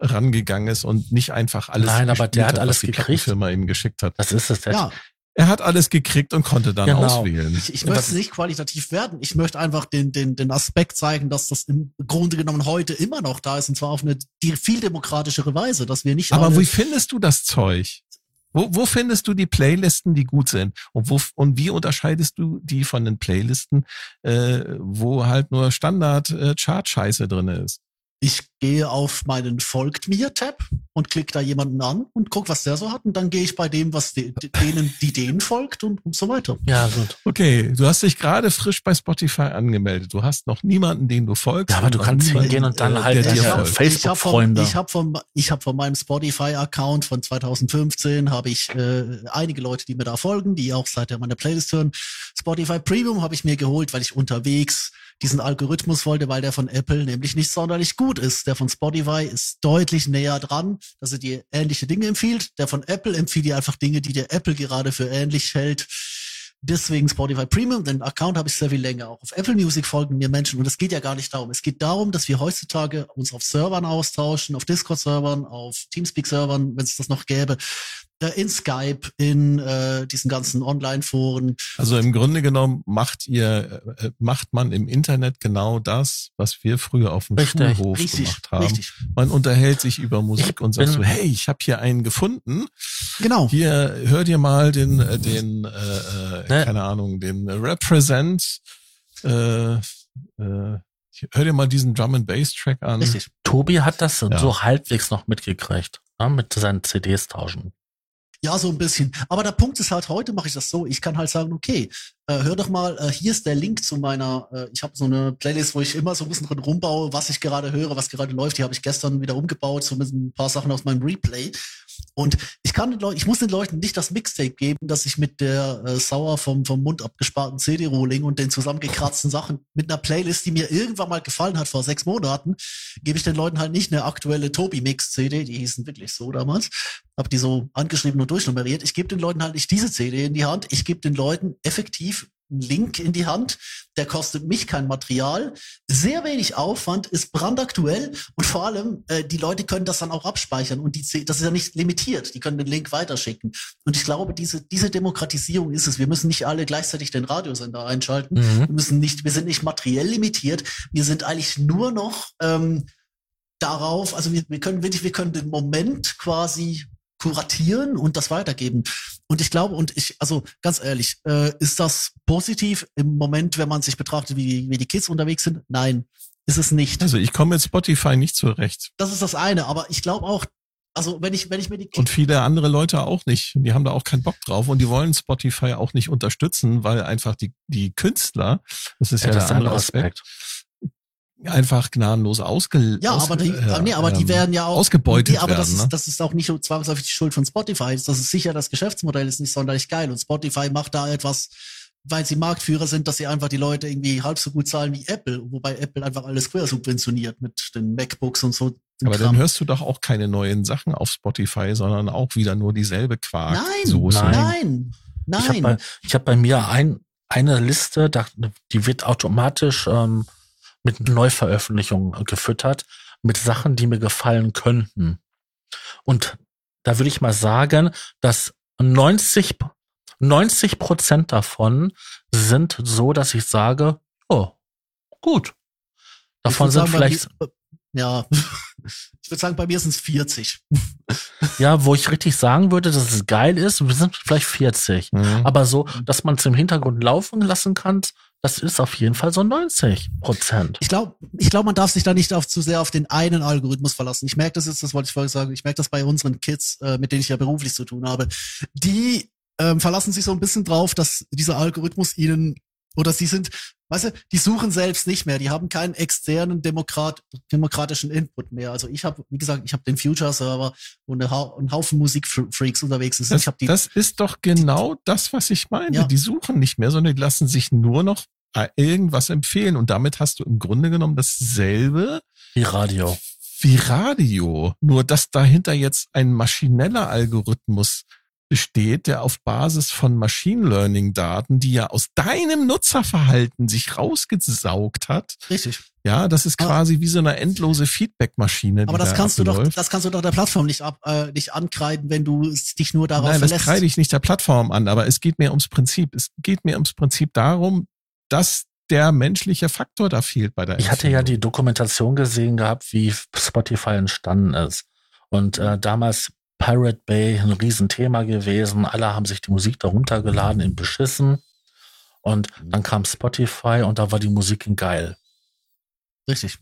rangegangen ist und nicht einfach alles Nein, aber der hat alles was die gekriegt. Plattenfirma ihm geschickt hat. Das ist es. Der ja. Er hat alles gekriegt und konnte dann Genau. auswählen. Ich, ich möchte nicht qualitativ werden. Ich möchte einfach den, den, den Aspekt zeigen, dass das im Grunde genommen heute immer noch da ist und zwar auf eine viel demokratischere Weise, dass wir nicht Aber wie findest du das Zeug? Wo, wo findest du die Playlisten, die gut sind? Und, wo, und wie unterscheidest du die von den Playlisten, äh, wo halt nur Standard-Chart-Scheiße äh, drin ist? Ich gehe auf meinen Folgt mir Tab und klicke da jemanden an und guck, was der so hat. Und dann gehe ich bei dem, was de, denen, die denen folgt und, und so weiter. Ja, gut. Okay, du hast dich gerade frisch bei Spotify angemeldet. Du hast noch niemanden, den du folgst. Ja, aber du kannst hingehen und dann äh, halt Facebook-Freunde. Ich habe von, ich hab von meinem Spotify-Account von 2015 habe ich äh, einige Leute, die mir da folgen, die auch seitdem meine Playlist hören. Spotify Premium habe ich mir geholt, weil ich unterwegs diesen Algorithmus wollte, weil der von Apple nämlich nicht sonderlich gut ist. Der von Spotify ist deutlich näher dran, dass er dir ähnliche Dinge empfiehlt. Der von Apple empfiehlt dir einfach Dinge, die der Apple gerade für ähnlich hält. Deswegen Spotify Premium, den Account habe ich sehr viel länger. Auch auf Apple Music folgen mir Menschen und es geht ja gar nicht darum. Es geht darum, dass wir heutzutage uns auf Servern austauschen, auf Discord-Servern, auf Teamspeak-Servern, wenn es das noch gäbe, in Skype, in äh, diesen ganzen Online-Foren. Also im Grunde genommen macht ihr, äh, macht man im Internet genau das, was wir früher auf dem richtig, Schulhof richtig, gemacht haben. Richtig. Man unterhält sich über Musik und sagt so, hey, ich habe hier einen gefunden. Genau. Hier hör dir mal den, äh, den, äh, äh, ne? keine Ahnung, den Represent. Äh, äh, hör dir mal diesen Drum and Bass Track an. Richtig. Tobi hat das ja. so halbwegs noch mitgekriegt, ja, mit seinen CDs tauschen. Ja, so ein bisschen. Aber der Punkt ist halt, heute mache ich das so, ich kann halt sagen, okay, äh, hör doch mal, äh, hier ist der Link zu meiner, äh, ich habe so eine Playlist, wo ich immer so ein bisschen drin rumbaue, was ich gerade höre, was gerade läuft. Die habe ich gestern wieder umgebaut, so mit ein paar Sachen aus meinem Replay. Und ich kann den Leuten, ich muss den Leuten nicht das Mixtape geben, dass ich mit der äh, sauer vom, vom Mund abgesparten CD-Rohling und den zusammengekratzten Sachen mit einer Playlist, die mir irgendwann mal gefallen hat vor sechs Monaten, gebe ich den Leuten halt nicht eine aktuelle Tobi-Mix-CD, die hießen wirklich so damals, habe die so angeschrieben und durchnummeriert. Ich gebe den Leuten halt nicht diese CD in die Hand, ich gebe den Leuten effektiv Link in die Hand, der kostet mich kein Material, sehr wenig Aufwand, ist brandaktuell und vor allem, äh, die Leute können das dann auch abspeichern und die, das ist ja nicht limitiert, die können den Link weiterschicken. Und ich glaube, diese, diese Demokratisierung ist es. Wir müssen nicht alle gleichzeitig den Radiosender einschalten. Mhm. Wir müssen nicht, wir sind nicht materiell limitiert, wir sind eigentlich nur noch ähm, darauf, also wir, wir können wirklich, wir können den Moment quasi kuratieren und das weitergeben. Und ich glaube, und ich, also ganz ehrlich, äh, ist das positiv im Moment, wenn man sich betrachtet, wie, wie die Kids unterwegs sind? Nein, ist es nicht. Also ich komme mit Spotify nicht zurecht. Das ist das eine, aber ich glaube auch, also wenn ich, wenn ich mir die Kids Und viele andere Leute auch nicht. Die haben da auch keinen Bock drauf und die wollen Spotify auch nicht unterstützen, weil einfach die, die Künstler, das ist ja, ja der andere Aspekt, einfach gnadenlos ausge ja aber die äh, nee, aber die ähm, werden ja auch ausgebeutet nee, aber werden, das ist, ne? das ist auch nicht zwangsläufig die Schuld von Spotify das ist sicher das Geschäftsmodell ist nicht sonderlich geil und Spotify macht da etwas weil sie Marktführer sind, dass sie einfach die Leute irgendwie halb so gut zahlen wie Apple, wobei Apple einfach alles quer subventioniert mit den MacBooks und so. Aber Kram. dann hörst du doch auch keine neuen Sachen auf Spotify, sondern auch wieder nur dieselbe Quark. Nein, Soße. nein, nein. Ich habe bei, ich hab bei mir ein, eine Liste, die wird automatisch ähm, mit Neuveröffentlichungen gefüttert, mit Sachen, die mir gefallen könnten. Und da würde ich mal sagen, dass 90, 90 Prozent davon sind so, dass ich sage, oh, gut. Davon sind sagen, vielleicht. Mir, ja, ich würde sagen, bei mir sind es 40. ja, wo ich richtig sagen würde, dass es geil ist, wir sind vielleicht 40. Mhm. Aber so, dass man es im Hintergrund laufen lassen kann, das ist auf jeden Fall so 90 Prozent. Ich glaube, ich glaube, man darf sich da nicht auf, zu sehr auf den einen Algorithmus verlassen. Ich merke das jetzt, das wollte ich vorher sagen, ich merke das bei unseren Kids, äh, mit denen ich ja beruflich zu tun habe. Die ähm, verlassen sich so ein bisschen drauf, dass dieser Algorithmus ihnen oder sie sind, weißt du, die suchen selbst nicht mehr, die haben keinen externen Demokrat, demokratischen Input mehr. Also ich habe, wie gesagt, ich habe den Future-Server und einen Haufen Musikfreaks unterwegs. Das, ich die, das ist doch genau das, was ich meine. Ja. Die suchen nicht mehr, sondern die lassen sich nur noch äh, irgendwas empfehlen. Und damit hast du im Grunde genommen dasselbe wie Radio. Wie Radio. Nur dass dahinter jetzt ein maschineller Algorithmus besteht, der auf Basis von Machine Learning Daten, die ja aus deinem Nutzerverhalten sich rausgesaugt hat. Richtig. Ja, das ist quasi aber, wie so eine endlose Feedback-Maschine. Aber das da kannst abläuft. du doch, das kannst du doch der Plattform nicht ab, äh, nicht ankreiden, wenn du dich nur darauf Nein, verlässt. Nein, das kreide ich nicht der Plattform an, aber es geht mir ums Prinzip. Es geht mir ums Prinzip darum, dass der menschliche Faktor da fehlt bei der Ich hatte ja die Dokumentation gesehen gehabt, wie Spotify entstanden ist. Und äh, damals Pirate Bay ein Riesenthema gewesen. Alle haben sich die Musik darunter geladen in beschissen. Und dann kam Spotify und da war die Musik geil. Richtig.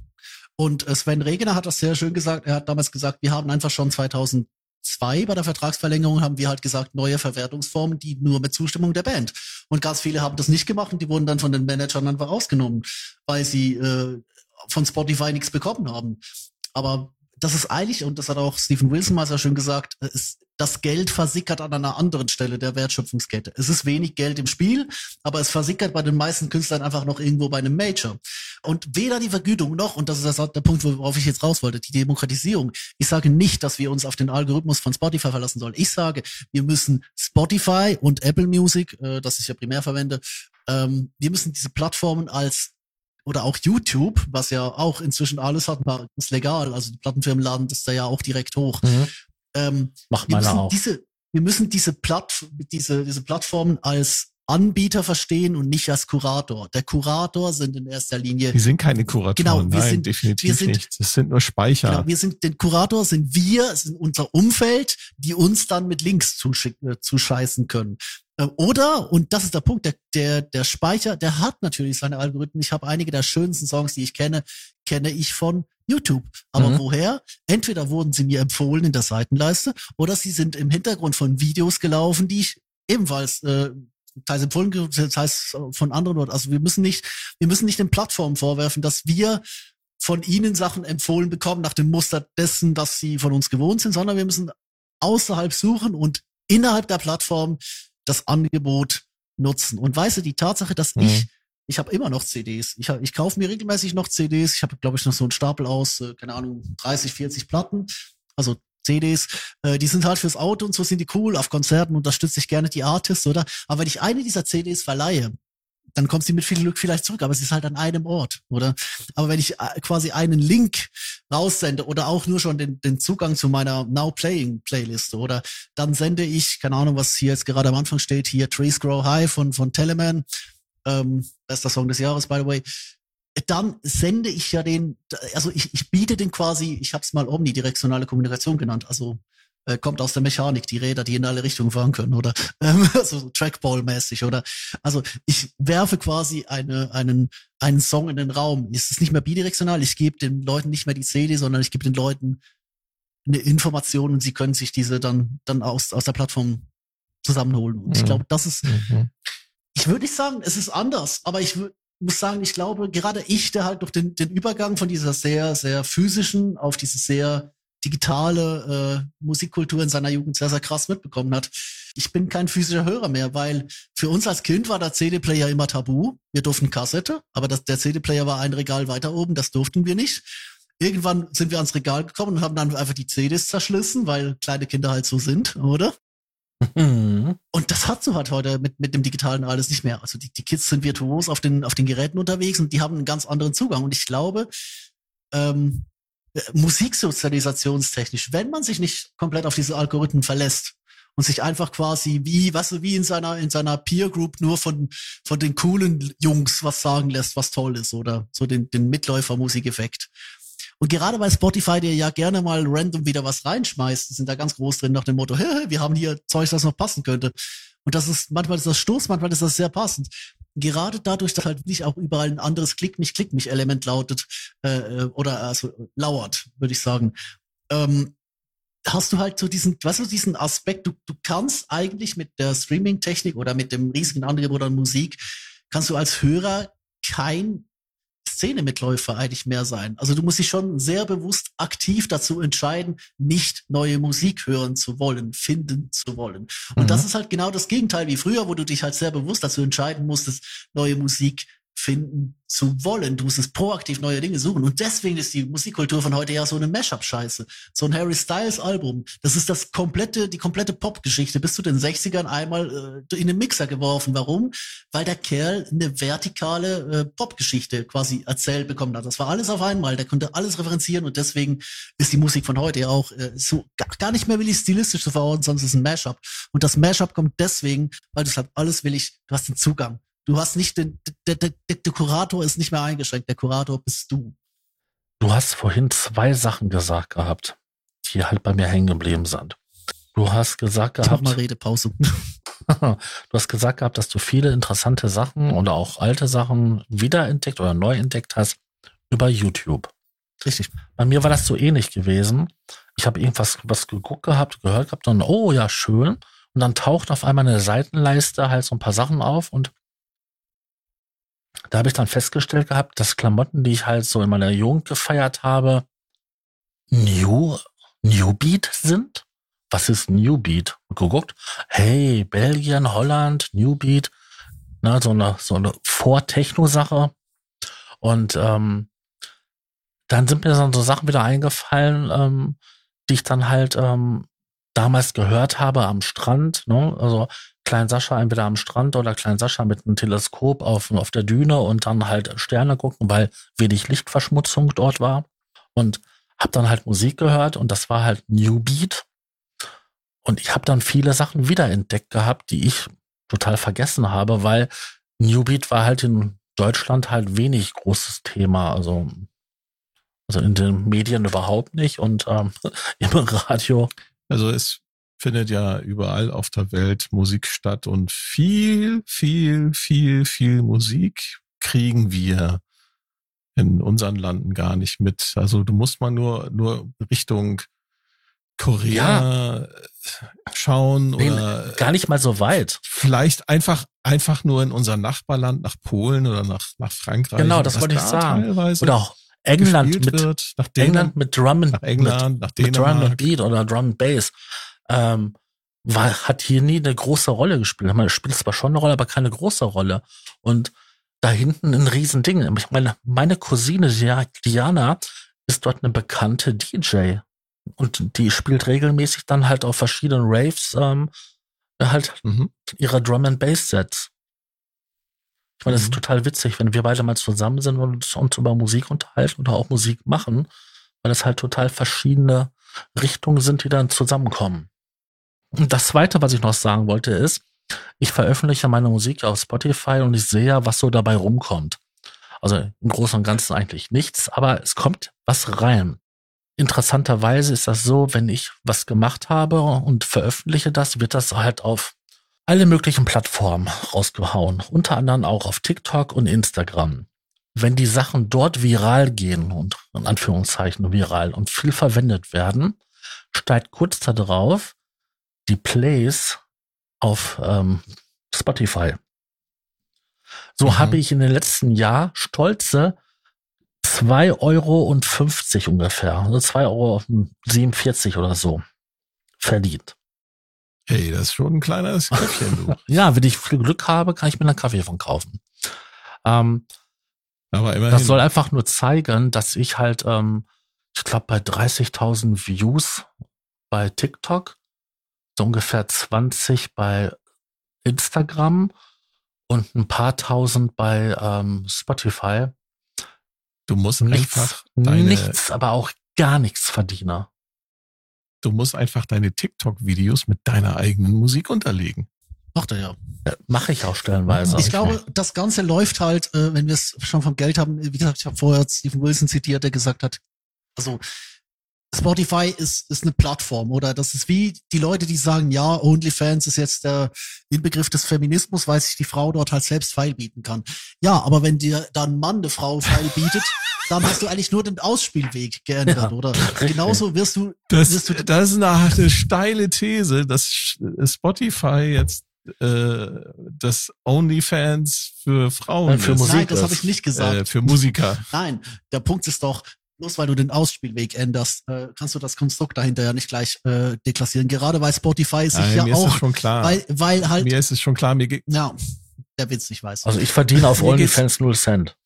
Und äh, Sven Regener hat das sehr schön gesagt. Er hat damals gesagt, wir haben einfach schon 2002 bei der Vertragsverlängerung haben wir halt gesagt, neue Verwertungsformen, die nur mit Zustimmung der Band. Und ganz viele haben das nicht gemacht und die wurden dann von den Managern einfach rausgenommen, weil sie äh, von Spotify nichts bekommen haben. Aber das ist eigentlich, und das hat auch Stephen Wilson mal sehr schön gesagt, ist, das Geld versickert an einer anderen Stelle der Wertschöpfungskette. Es ist wenig Geld im Spiel, aber es versickert bei den meisten Künstlern einfach noch irgendwo bei einem Major. Und weder die Vergütung noch, und das ist der Punkt, worauf ich jetzt raus wollte, die Demokratisierung. Ich sage nicht, dass wir uns auf den Algorithmus von Spotify verlassen sollen. Ich sage, wir müssen Spotify und Apple Music, äh, das ich ja primär verwende, ähm, wir müssen diese Plattformen als oder auch YouTube, was ja auch inzwischen alles hat, ist legal. Also die Plattenfirmen laden das da ja auch direkt hoch. Mhm. Ähm, Macht meiner auch. Diese, wir müssen diese, Platt, diese, diese Plattformen als Anbieter verstehen und nicht als Kurator. Der Kurator sind in erster Linie. Die sind keine Kuratoren. Genau, wir Nein, sind, definitiv wir sind, nicht. Das sind nur Speicher. Genau, wir sind, den Kurator sind wir, sind unser Umfeld, die uns dann mit Links zuschicken, äh, zuscheißen können. Ähm, oder, und das ist der Punkt, der, der, der Speicher, der hat natürlich seine Algorithmen. Ich habe einige der schönsten Songs, die ich kenne, kenne ich von YouTube. Aber mhm. woher? Entweder wurden sie mir empfohlen in der Seitenleiste oder sie sind im Hintergrund von Videos gelaufen, die ich ebenfalls äh, teils empfohlen, heißt von anderen Leuten. Also wir müssen nicht, wir müssen nicht den Plattformen vorwerfen, dass wir von ihnen Sachen empfohlen bekommen nach dem Muster dessen, was sie von uns gewohnt sind, sondern wir müssen außerhalb suchen und innerhalb der Plattform das Angebot nutzen. Und weißt du, die Tatsache, dass mhm. ich, ich habe immer noch CDs. Ich, ich kaufe mir regelmäßig noch CDs. Ich habe, glaube ich, noch so einen Stapel aus, äh, keine Ahnung, 30, 40 Platten. Also CDs, äh, die sind halt fürs Auto und so sind die cool. Auf Konzerten unterstütze ich gerne die Artists, oder? Aber wenn ich eine dieser CDs verleihe, dann kommt sie mit viel Glück vielleicht zurück, aber sie ist halt an einem Ort, oder? Aber wenn ich äh, quasi einen Link raussende oder auch nur schon den, den Zugang zu meiner Now Playing Playliste oder dann sende ich, keine Ahnung, was hier jetzt gerade am Anfang steht, hier Trees Grow High von, von Telemann, ähm, bester Song des Jahres, by the way, dann sende ich ja den, also ich, ich biete den quasi, ich habe es mal omnidirektionale Kommunikation genannt, also äh, kommt aus der Mechanik, die Räder, die in alle Richtungen fahren können, oder ähm, also Trackball-mäßig, oder also ich werfe quasi eine, einen, einen Song in den Raum. Es ist nicht mehr bidirektional, ich gebe den Leuten nicht mehr die CD, sondern ich gebe den Leuten eine Information und sie können sich diese dann, dann aus, aus der Plattform zusammenholen. Und ich mhm. glaube, das ist, mhm. ich würde nicht sagen, es ist anders, aber ich würde muss sagen, ich glaube, gerade ich, der halt durch den, den Übergang von dieser sehr, sehr physischen auf diese sehr digitale äh, Musikkultur in seiner Jugend sehr, sehr krass mitbekommen hat. Ich bin kein physischer Hörer mehr, weil für uns als Kind war der CD-Player immer tabu. Wir durften Kassette, aber das, der CD-Player war ein Regal weiter oben, das durften wir nicht. Irgendwann sind wir ans Regal gekommen und haben dann einfach die CDs zerschlissen, weil kleine Kinder halt so sind, oder? Mhm. Und das hat so halt heute mit, mit dem digitalen alles nicht mehr. Also die, die Kids sind virtuos auf den, auf den Geräten unterwegs und die haben einen ganz anderen Zugang. Und ich glaube, ähm, musiksozialisationstechnisch, wenn man sich nicht komplett auf diese Algorithmen verlässt und sich einfach quasi wie, was weißt du, wie in seiner in seiner Peer Group nur von von den coolen Jungs was sagen lässt, was toll ist oder so den den Mitläufer Musikeffekt. Und gerade bei Spotify, der ja gerne mal random wieder was reinschmeißt, sind da ganz groß drin nach dem Motto, wir haben hier Zeug, das noch passen könnte. Und das ist, manchmal ist das Stoß, manchmal ist das sehr passend gerade dadurch, dass halt nicht auch überall ein anderes Klick mich, Klick mich Element lautet äh, äh, oder also lauert, würde ich sagen, ähm, hast du halt so diesen, weißt du, diesen Aspekt, du, du kannst eigentlich mit der Streaming-Technik oder mit dem riesigen Angebot an Musik, kannst du als Hörer kein Szenemitläufer eigentlich mehr sein. Also du musst dich schon sehr bewusst aktiv dazu entscheiden, nicht neue Musik hören zu wollen, finden zu wollen. Und mhm. das ist halt genau das Gegenteil wie früher, wo du dich halt sehr bewusst dazu entscheiden musstest, neue Musik finden zu wollen. Du musst es proaktiv neue Dinge suchen. Und deswegen ist die Musikkultur von heute ja so eine Mashup-Scheiße. So ein Harry Styles-Album. Das ist das komplette, die komplette Pop-Geschichte bis zu den 60ern einmal äh, in den Mixer geworfen. Warum? Weil der Kerl eine vertikale äh, Pop-Geschichte quasi erzählt bekommen hat. Das war alles auf einmal. Der konnte alles referenzieren und deswegen ist die Musik von heute ja auch äh, so gar, nicht mehr willig stilistisch zu verorten, sondern es ist ein Mashup. Und das Mashup kommt deswegen, weil du sagst, alles will ich, du hast den Zugang. Du hast nicht den, der, der, der Kurator ist nicht mehr eingeschränkt. Der Kurator bist du. Du hast vorhin zwei Sachen gesagt gehabt, die halt bei mir hängen geblieben sind. Du hast gesagt Ich mach gehabt, mal Redepause. du hast gesagt gehabt, dass du viele interessante Sachen oder auch alte Sachen wiederentdeckt oder neu entdeckt hast über YouTube. Richtig. Bei mir war das so ähnlich gewesen. Ich habe irgendwas was geguckt gehabt, gehört gehabt und oh ja, schön. Und dann taucht auf einmal eine Seitenleiste halt so ein paar Sachen auf und da habe ich dann festgestellt gehabt, dass Klamotten, die ich halt so in meiner Jugend gefeiert habe, New, New Beat sind. Was ist New Beat? Und geguckt, hey, Belgien, Holland, New Beat, na, so eine, so eine Vor-Techno-Sache. Und ähm, dann sind mir dann so Sachen wieder eingefallen, ähm, die ich dann halt ähm, damals gehört habe am Strand. Ne? Also Klein Sascha entweder am Strand oder Klein Sascha mit einem Teleskop auf, auf der Düne und dann halt Sterne gucken, weil wenig Lichtverschmutzung dort war. Und habe dann halt Musik gehört und das war halt New Beat. Und ich habe dann viele Sachen wiederentdeckt gehabt, die ich total vergessen habe, weil New Beat war halt in Deutschland halt wenig großes Thema. Also also in den Medien überhaupt nicht und ähm, im Radio. Also es findet ja überall auf der Welt Musik statt und viel, viel, viel, viel Musik kriegen wir in unseren Landen gar nicht mit. Also du musst mal nur, nur Richtung Korea ja. schauen nee, oder gar nicht mal so weit. Vielleicht einfach einfach nur in unser Nachbarland nach Polen oder nach nach Frankreich. Genau, das wollte ich sagen. Oder auch England mit wird, nach England mit Drum and nach England, mit, nach mit Drum and Beat oder Drum and Bass ähm, war, hat hier nie eine große Rolle gespielt. Man spielt zwar schon eine Rolle, aber keine große Rolle. Und da hinten ein Riesending. Ich meine, meine Cousine Diana ist dort eine bekannte DJ. Und die spielt regelmäßig dann halt auf verschiedenen Raves ähm, halt Mhm. ihre Drum and Bass Sets. Ich meine, das ist Mhm. total witzig, wenn wir beide mal zusammen sind und uns- uns über Musik unterhalten oder auch Musik machen, weil das halt total verschiedene Richtungen sind, die dann zusammenkommen. Und das zweite, was ich noch sagen wollte, ist, ich veröffentliche meine Musik auf Spotify und ich sehe ja, was so dabei rumkommt. Also im Großen und Ganzen eigentlich nichts, aber es kommt was rein. Interessanterweise ist das so, wenn ich was gemacht habe und veröffentliche das, wird das halt auf alle möglichen Plattformen rausgehauen. Unter anderem auch auf TikTok und Instagram. Wenn die Sachen dort viral gehen und in Anführungszeichen viral und viel verwendet werden, steigt kurz darauf die Plays auf ähm, Spotify. So Mhm. habe ich in den letzten Jahr stolze 2,50 Euro ungefähr, also 2,47 Euro oder so verdient. Hey, das ist schon ein kleines Köpfchen, du. Ja, wenn ich viel Glück habe, kann ich mir einen Kaffee von kaufen. Ähm, Aber immerhin. das soll einfach nur zeigen, dass ich halt, ähm, ich glaube, bei 30.000 Views bei TikTok, so ungefähr 20 bei Instagram und ein paar tausend bei ähm, Spotify. du musst Nichts, einfach deine, nichts, aber auch gar nichts verdiene. du musst einfach deine TikTok-Videos mit deiner eigenen Musik unterlegen. Macht er ja. Ja, Mache ich auch stellenweise. Ich glaube, das Ganze läuft halt, äh, wenn wir es schon vom Geld haben. Wie gesagt, ich habe vorher Stephen Wilson zitiert, der gesagt hat, also Spotify ist, ist eine Plattform oder das ist wie die Leute, die sagen, ja, OnlyFans ist jetzt der Inbegriff des Feminismus, weil sich die Frau dort halt selbst Pfeil bieten kann. Ja, aber wenn dir dann ein Mann eine Frau Pfeil bietet, dann hast du eigentlich nur den Ausspielweg geändert, Ja, oder? richtig. Genauso wirst du, Das, wirst du das ist eine, eine steile These, dass Spotify jetzt äh, das OnlyFans für Frauen Nein, für ist. Musik Nein, das habe ich nicht gesagt. Äh, für Musiker. Nein, der Punkt ist doch, bloß weil du den Ausspielweg änderst, äh, kannst du das Konstrukt dahinter ja nicht gleich äh, deklassieren. Gerade weil Spotify sich Nein, ja mir ist es auch, schon klar. weil, weil halt, mir ist es schon klar, mir geht ja, der Witz nicht weiß. Also ich verdiene auf OnlyFans 0 Cent.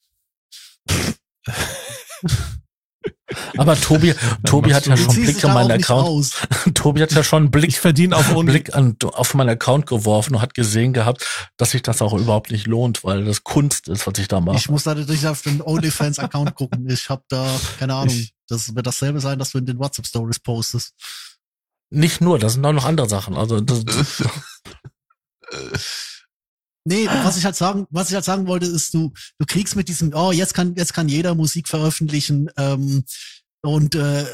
Aber Tobi, Tobi hat ja schon Ziehst Blick an meinen Account. Tobi hat ja schon einen Blick, ich verdiene auf Blick an, auf meinen Account geworfen und hat gesehen gehabt, dass sich das auch überhaupt nicht lohnt, weil das Kunst ist, was ich da mache. Ich muss da natürlich auf den OnlyFans-Account gucken. Ich habe da, keine Ahnung, Ich- das wird dasselbe sein, dass du in den WhatsApp-Stories postest. Nicht nur, das sind auch noch andere Sachen. Also das, Nee, was ich halt sagen, was ich halt sagen wollte, ist, du, du kriegst mit diesem, oh, jetzt kann, jetzt kann jeder Musik veröffentlichen, ähm, und äh,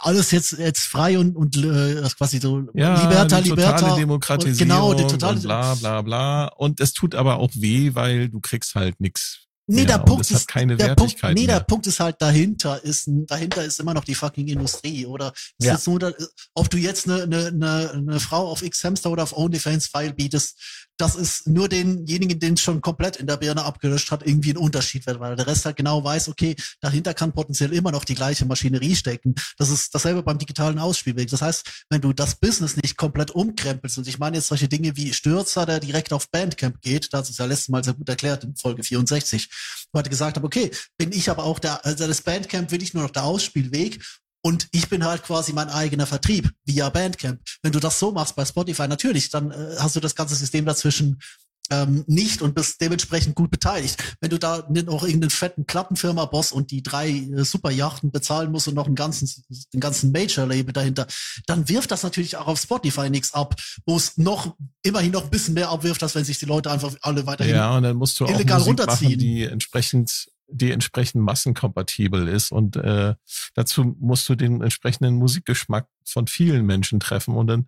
alles jetzt jetzt frei und und äh, quasi so Ja, Liberta, die Liberta. totale und- Demokratisierung genau, die totale und bla bla bla. Und es tut aber auch weh, weil du kriegst halt nix. Nee, der Punkt ist, keine der Punkt, nee, mehr. der Punkt ist halt dahinter ist, dahinter ist immer noch die fucking Industrie oder ist Ja. jetzt nur, ob du jetzt eine, eine, eine, eine Frau auf X-Hamster oder auf OnlyFans File bietest, das ist nur denjenigen, den es schon komplett in der Birne abgelöscht hat, irgendwie ein Unterschied wird, weil der Rest halt genau weiß, okay, dahinter kann potenziell immer noch die gleiche Maschinerie stecken. Das ist dasselbe beim digitalen Ausspielweg. Das heißt, wenn du das Business nicht komplett umkrempelst, und ich meine jetzt solche Dinge wie Stürzer, der direkt auf Bandcamp geht, das ist ja letztes Mal sehr gut erklärt in Folge 64, wo ich gesagt habe, okay, bin ich aber auch der, also das Bandcamp will ich nur noch der Ausspielweg und ich bin halt quasi mein eigener Vertrieb via Bandcamp. Wenn du das so machst bei Spotify, natürlich, dann äh, hast du das ganze System dazwischen ähm, nicht und bist dementsprechend gut beteiligt. Wenn du da noch irgendeinen fetten Klappenfirma-Boss und die drei äh, Superjachten bezahlen musst und noch einen ganzen, den ganzen Major-Label dahinter, dann wirft das natürlich auch auf Spotify nichts ab, wo es noch immerhin noch ein bisschen mehr abwirft, als wenn sich die Leute einfach alle weiterhin Ja, und dann musst du auch illegal Musik runterziehen. machen, die entsprechend die entsprechend massenkompatibel ist und äh, dazu musst du den entsprechenden Musikgeschmack von vielen Menschen treffen und dann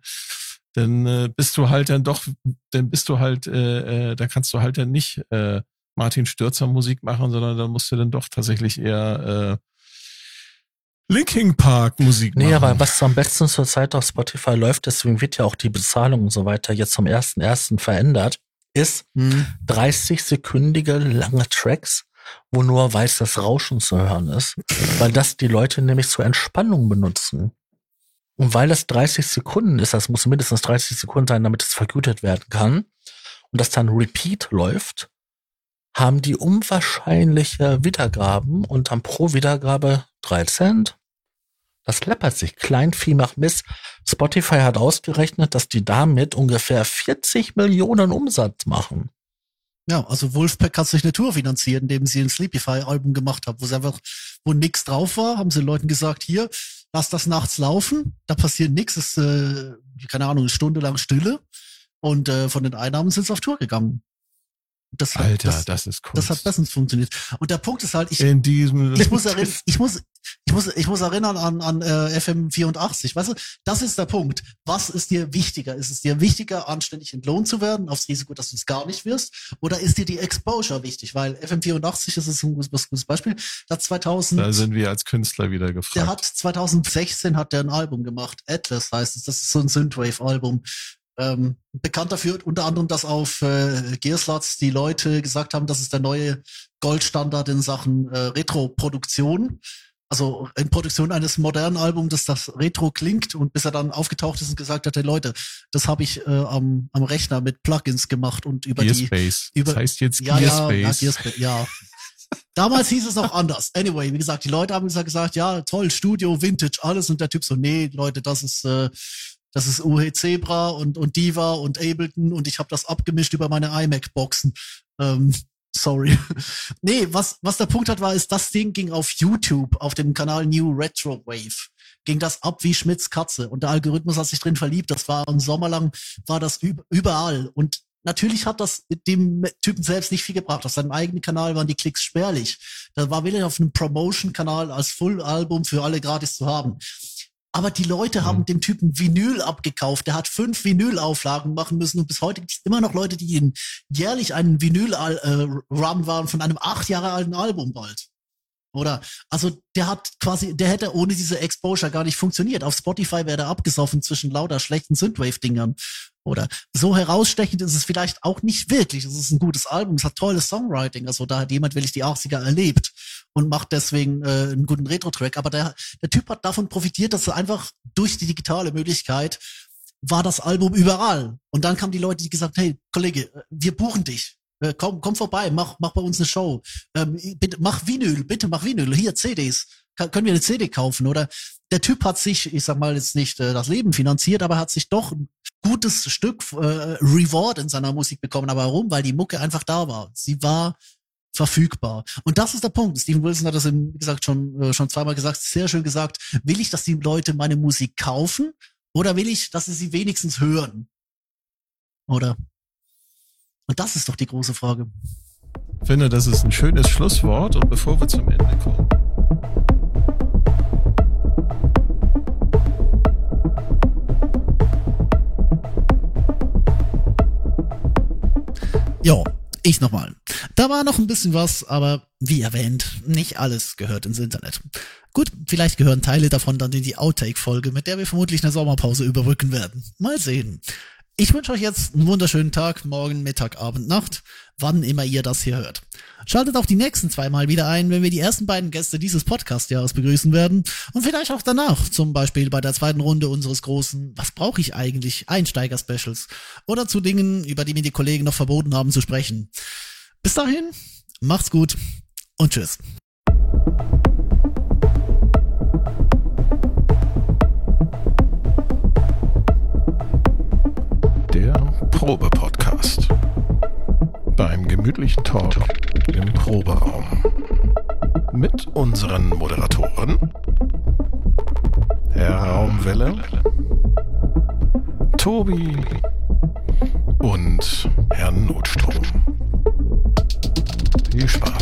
dann äh, bist du halt dann doch dann bist du halt äh, äh, da kannst du halt dann nicht äh, Martin Stürzer Musik machen, sondern dann musst du dann doch tatsächlich eher äh, Linkin Park Musik machen. Nee, aber was am besten zurzeit auf Spotify läuft, deswegen wird ja auch die Bezahlung und so weiter jetzt zum ersten ersten verändert, ist Hm. 30-sekündige lange Tracks, wo nur weißes Rauschen zu hören ist, weil das die Leute nämlich zur Entspannung benutzen. Und weil das 30 Sekunden ist, das muss mindestens 30 Sekunden sein, damit es vergütet werden kann, und das dann Repeat läuft, haben die unwahrscheinliche Wiedergaben und haben pro Wiedergabe 3 Cent. Das läppert sich. Kleinvieh macht Mist. Spotify hat ausgerechnet, dass die damit ungefähr 40 Millionen Umsatz machen. Ja, also Wolfpack hat sich eine Tour finanziert, indem sie ein Sleepify-Album gemacht haben, wo sie einfach, wo nix drauf war, haben sie den Leuten gesagt, hier, lass das nachts laufen, da passiert nichts, ist, äh, keine Ahnung, eine Stunde lang Stille. Und äh, von den Einnahmen sind sie auf Tour gegangen. Das hat, Alter, das, das, ist cool. das hat bestens funktioniert. Und der Punkt ist halt, ich, in diesem ich muss erinnern, ich muss, ich muss, ich muss erinnern an, an äh, FM 84. Weißt du, das ist der Punkt. Was ist dir wichtiger? Ist es dir wichtiger, anständig entlohnt zu werden, aufs Risiko, dass du es gar nicht wirst? Oder ist dir die Exposure wichtig? Weil FM 84 das ist ein gutes, gutes Beispiel. Da 2000, da sind wir als Künstler wieder gefragt. der hat 2016 hat der ein Album gemacht. Atlas heißt es. Das ist so ein Synthwave-Album. Ähm, bekannt dafür unter anderem, dass auf äh, Gearslots die Leute gesagt haben, das ist der neue Goldstandard in Sachen äh, Retro-Produktion. Also in Produktion eines modernen Albums, dass das Retro klingt und bis er dann aufgetaucht ist und gesagt hat, hey Leute, das habe ich äh, am, am Rechner mit Plugins gemacht und über die Gearspace. über- das heißt jetzt ja, ja, ja, Gearspace. Gearspace, ja. Damals hieß es noch anders. Anyway, wie gesagt, die Leute haben gesagt, gesagt, ja, toll, Studio, Vintage, alles. Und der Typ so, nee, Leute, das ist, äh, das ist UH Zebra und, und Diva und Ableton und ich habe das abgemischt über meine iMac-Boxen. Ähm, sorry. nee, was, was der Punkt hat, war, ist, das Ding ging auf YouTube, auf dem Kanal New Retro Wave. Ging das ab wie Schmitz Katze. Und der Algorithmus hat sich drin verliebt. Das war ein Sommer lang, war das üb überall. Und natürlich hat das dem Typen selbst nicht viel gebracht. Auf seinem eigenen Kanal waren die Klicks spärlich. Da war willig auf einem Promotion-Kanal als Full-Album für alle gratis zu haben. Aber die Leute haben dem Typen Vinyl abgekauft. Der hat fünf Vinyl-Auflagen machen müssen und bis heute gibt es immer noch Leute, die in jährlich einen Vinyl-Run waren von einem acht Jahre alten Album bald. Oder? Also der hat quasi, der hätte ohne diese Exposure gar nicht funktioniert. Auf Spotify wäre der abgesoffen zwischen lauter schlechten Synthwave-Dingern. Oder so herausstechend ist es vielleicht auch nicht wirklich. Es ist ein gutes Album, es hat tolles Songwriting. Also da hat jemand wirklich die 80er erlebt und macht deswegen äh, einen guten Retro-Track. Aber der, der Typ hat davon profitiert, dass er einfach durch die digitale Möglichkeit war das Album überall. Und dann kamen die Leute, die gesagt, hey, Kollege, äh, wir buchen dich. Äh, Komm, komm vorbei, mach, mach bei uns eine Show. Ähm, bitte, mach Vinyl, bitte mach Vinyl. Hier, CDs. Ka- können wir eine CD kaufen? Oder der Typ hat sich, ich sag mal jetzt nicht äh, das Leben finanziert, aber hat sich doch ein gutes Stück äh, Reward in seiner Musik bekommen. Aber warum? Weil die Mucke einfach da war. Sie war verfügbar. Und das ist der Punkt. Steven Wilson hat das, wie gesagt, schon, äh, schon zweimal gesagt, sehr schön gesagt. Will ich, dass die Leute meine Musik kaufen oder will ich, dass sie sie wenigstens hören? Oder? Und das ist doch die große Frage. Ich finde, das ist ein schönes Schlusswort. Und bevor wir zum Ende kommen, Jo, ich nochmal. Da war noch ein bisschen was, aber wie erwähnt, nicht alles gehört ins Internet. Gut, vielleicht gehören Teile davon dann in die Outtake-Folge, mit der wir vermutlich eine Sommerpause überbrücken werden. Mal sehen. Ich wünsche euch jetzt einen wunderschönen Tag, morgen, Mittag, Abend, Nacht, wann immer ihr das hier hört. Schaltet auch die nächsten zwei Mal wieder ein, wenn wir die ersten beiden Gäste dieses Podcast-Jahres begrüßen werden und vielleicht auch danach, zum Beispiel bei der zweiten Runde unseres großen Was brauche ich eigentlich? Einsteiger-Specials oder zu Dingen, über die mir die Kollegen noch verboten haben zu sprechen. Bis dahin, macht's gut und tschüss. Probe-Podcast. Beim gemütlichen Talk im Proberaum. Mit unseren Moderatoren Herr Raumwelle, Tobi und Herrn Notstrom. Viel Spaß.